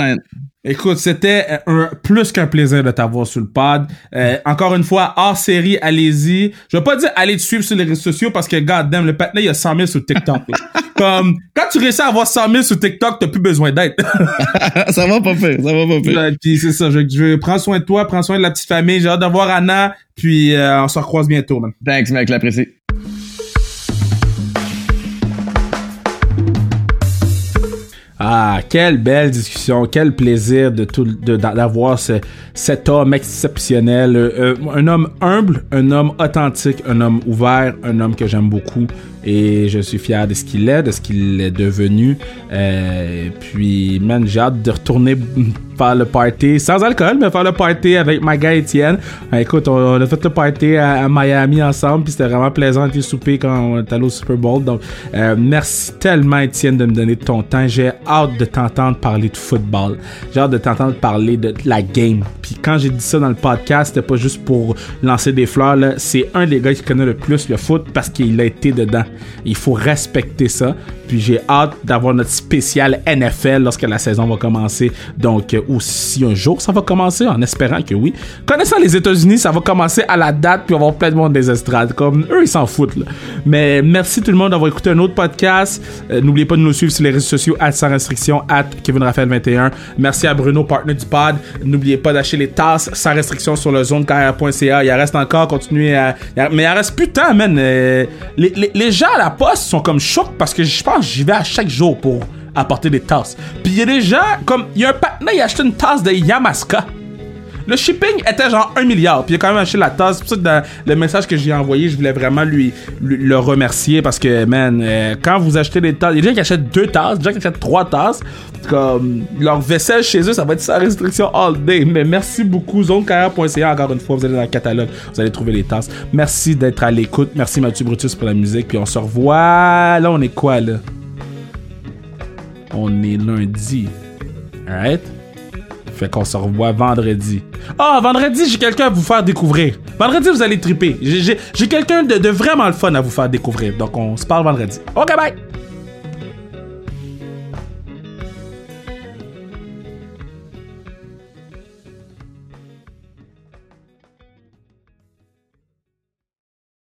c'était euh, un plus qu'un plaisir de t'avoir sur le pod. Euh, encore une fois, hors série, allez-y. Je vais pas dire allez te suivre sur les réseaux sociaux parce que, goddamn, le patinet, il y a 100 000 sur TikTok. (laughs) Comme, quand tu réussis à avoir 100 000 sur TikTok, t'as plus besoin d'aide. (laughs) ça va pas faire, ça va pas faire. Puis c'est ça, je, je prends soin de toi, prends soin de la petite famille. J'ai hâte d'avoir Anna, puis euh, on se recroise bientôt, man. Thanks, mec, l'apprécie. Ah, quelle belle discussion, quel plaisir de tout d'avoir ce, cet homme exceptionnel, euh, un homme humble, un homme authentique, un homme ouvert, un homme que j'aime beaucoup et je suis fier de ce qu'il est, de ce qu'il est devenu. Euh, puis, man, j'ai hâte de retourner faire le party, sans alcool, mais faire le party avec ma gars Étienne. Euh, écoute, on, a fait le party à, Miami ensemble, puis c'était vraiment plaisant de souper quand on est allé au Super Bowl. Donc, euh, merci tellement, Étienne, de me donner ton temps. J'ai hâte de t'entendre parler de football. J'ai hâte de t'entendre parler de la game. Puis quand j'ai dit ça dans le podcast, c'était pas juste pour lancer des fleurs. C'est un des gars qui connaît le plus le foot parce qu'il a été dedans. Il faut respecter ça. Puis j'ai hâte d'avoir notre spécial NFL lorsque la saison va commencer. Donc, euh, ou si un jour ça va commencer, en espérant que oui. Connaissant les États-Unis, ça va commencer à la date, puis on va avoir plein de monde des estrades. Comme eux, ils s'en foutent. Là. Mais merci tout le monde d'avoir écouté un autre podcast. Euh, n'oubliez pas de nous suivre sur les réseaux sociaux, at sans restriction, at Kevin Raphaël 21. Merci à Bruno, partenaire du pod. N'oubliez pas d'acheter les tasses sans restriction sur le zonecarrière.ca. Il en reste encore, continuez à. Mais il en reste plus de temps, man. Euh, les, les, les gens à la poste sont comme chocs parce que je pense j'y vais à chaque jour pour apporter des tasses. Puis il y a des gens, comme, il y a un partenaire, il a acheté une tasse de Yamaska. Le shipping était genre 1 milliard. Puis il a quand même acheté la tasse. C'est dans le message que j'ai envoyé, je voulais vraiment lui, le remercier parce que, man, euh, quand vous achetez des tasses, il y a des gens qui achètent deux tasses, des gens qui achètent trois tasses. Comme leur vaisselle chez eux, ça va être sans restriction all day. Mais merci beaucoup. Zonecarrière.ca, encore une fois, vous allez dans le catalogue, vous allez trouver les tasses. Merci d'être à l'écoute. Merci Mathieu Brutus pour la musique. Puis on se revoit. Là, on est quoi, là? On est lundi. Alright? Fait qu'on se revoit vendredi. Ah, vendredi, j'ai quelqu'un à vous faire découvrir. Vendredi, vous allez triper. J'ai quelqu'un de, de vraiment le fun à vous faire découvrir. Donc, on se parle vendredi. OK, bye!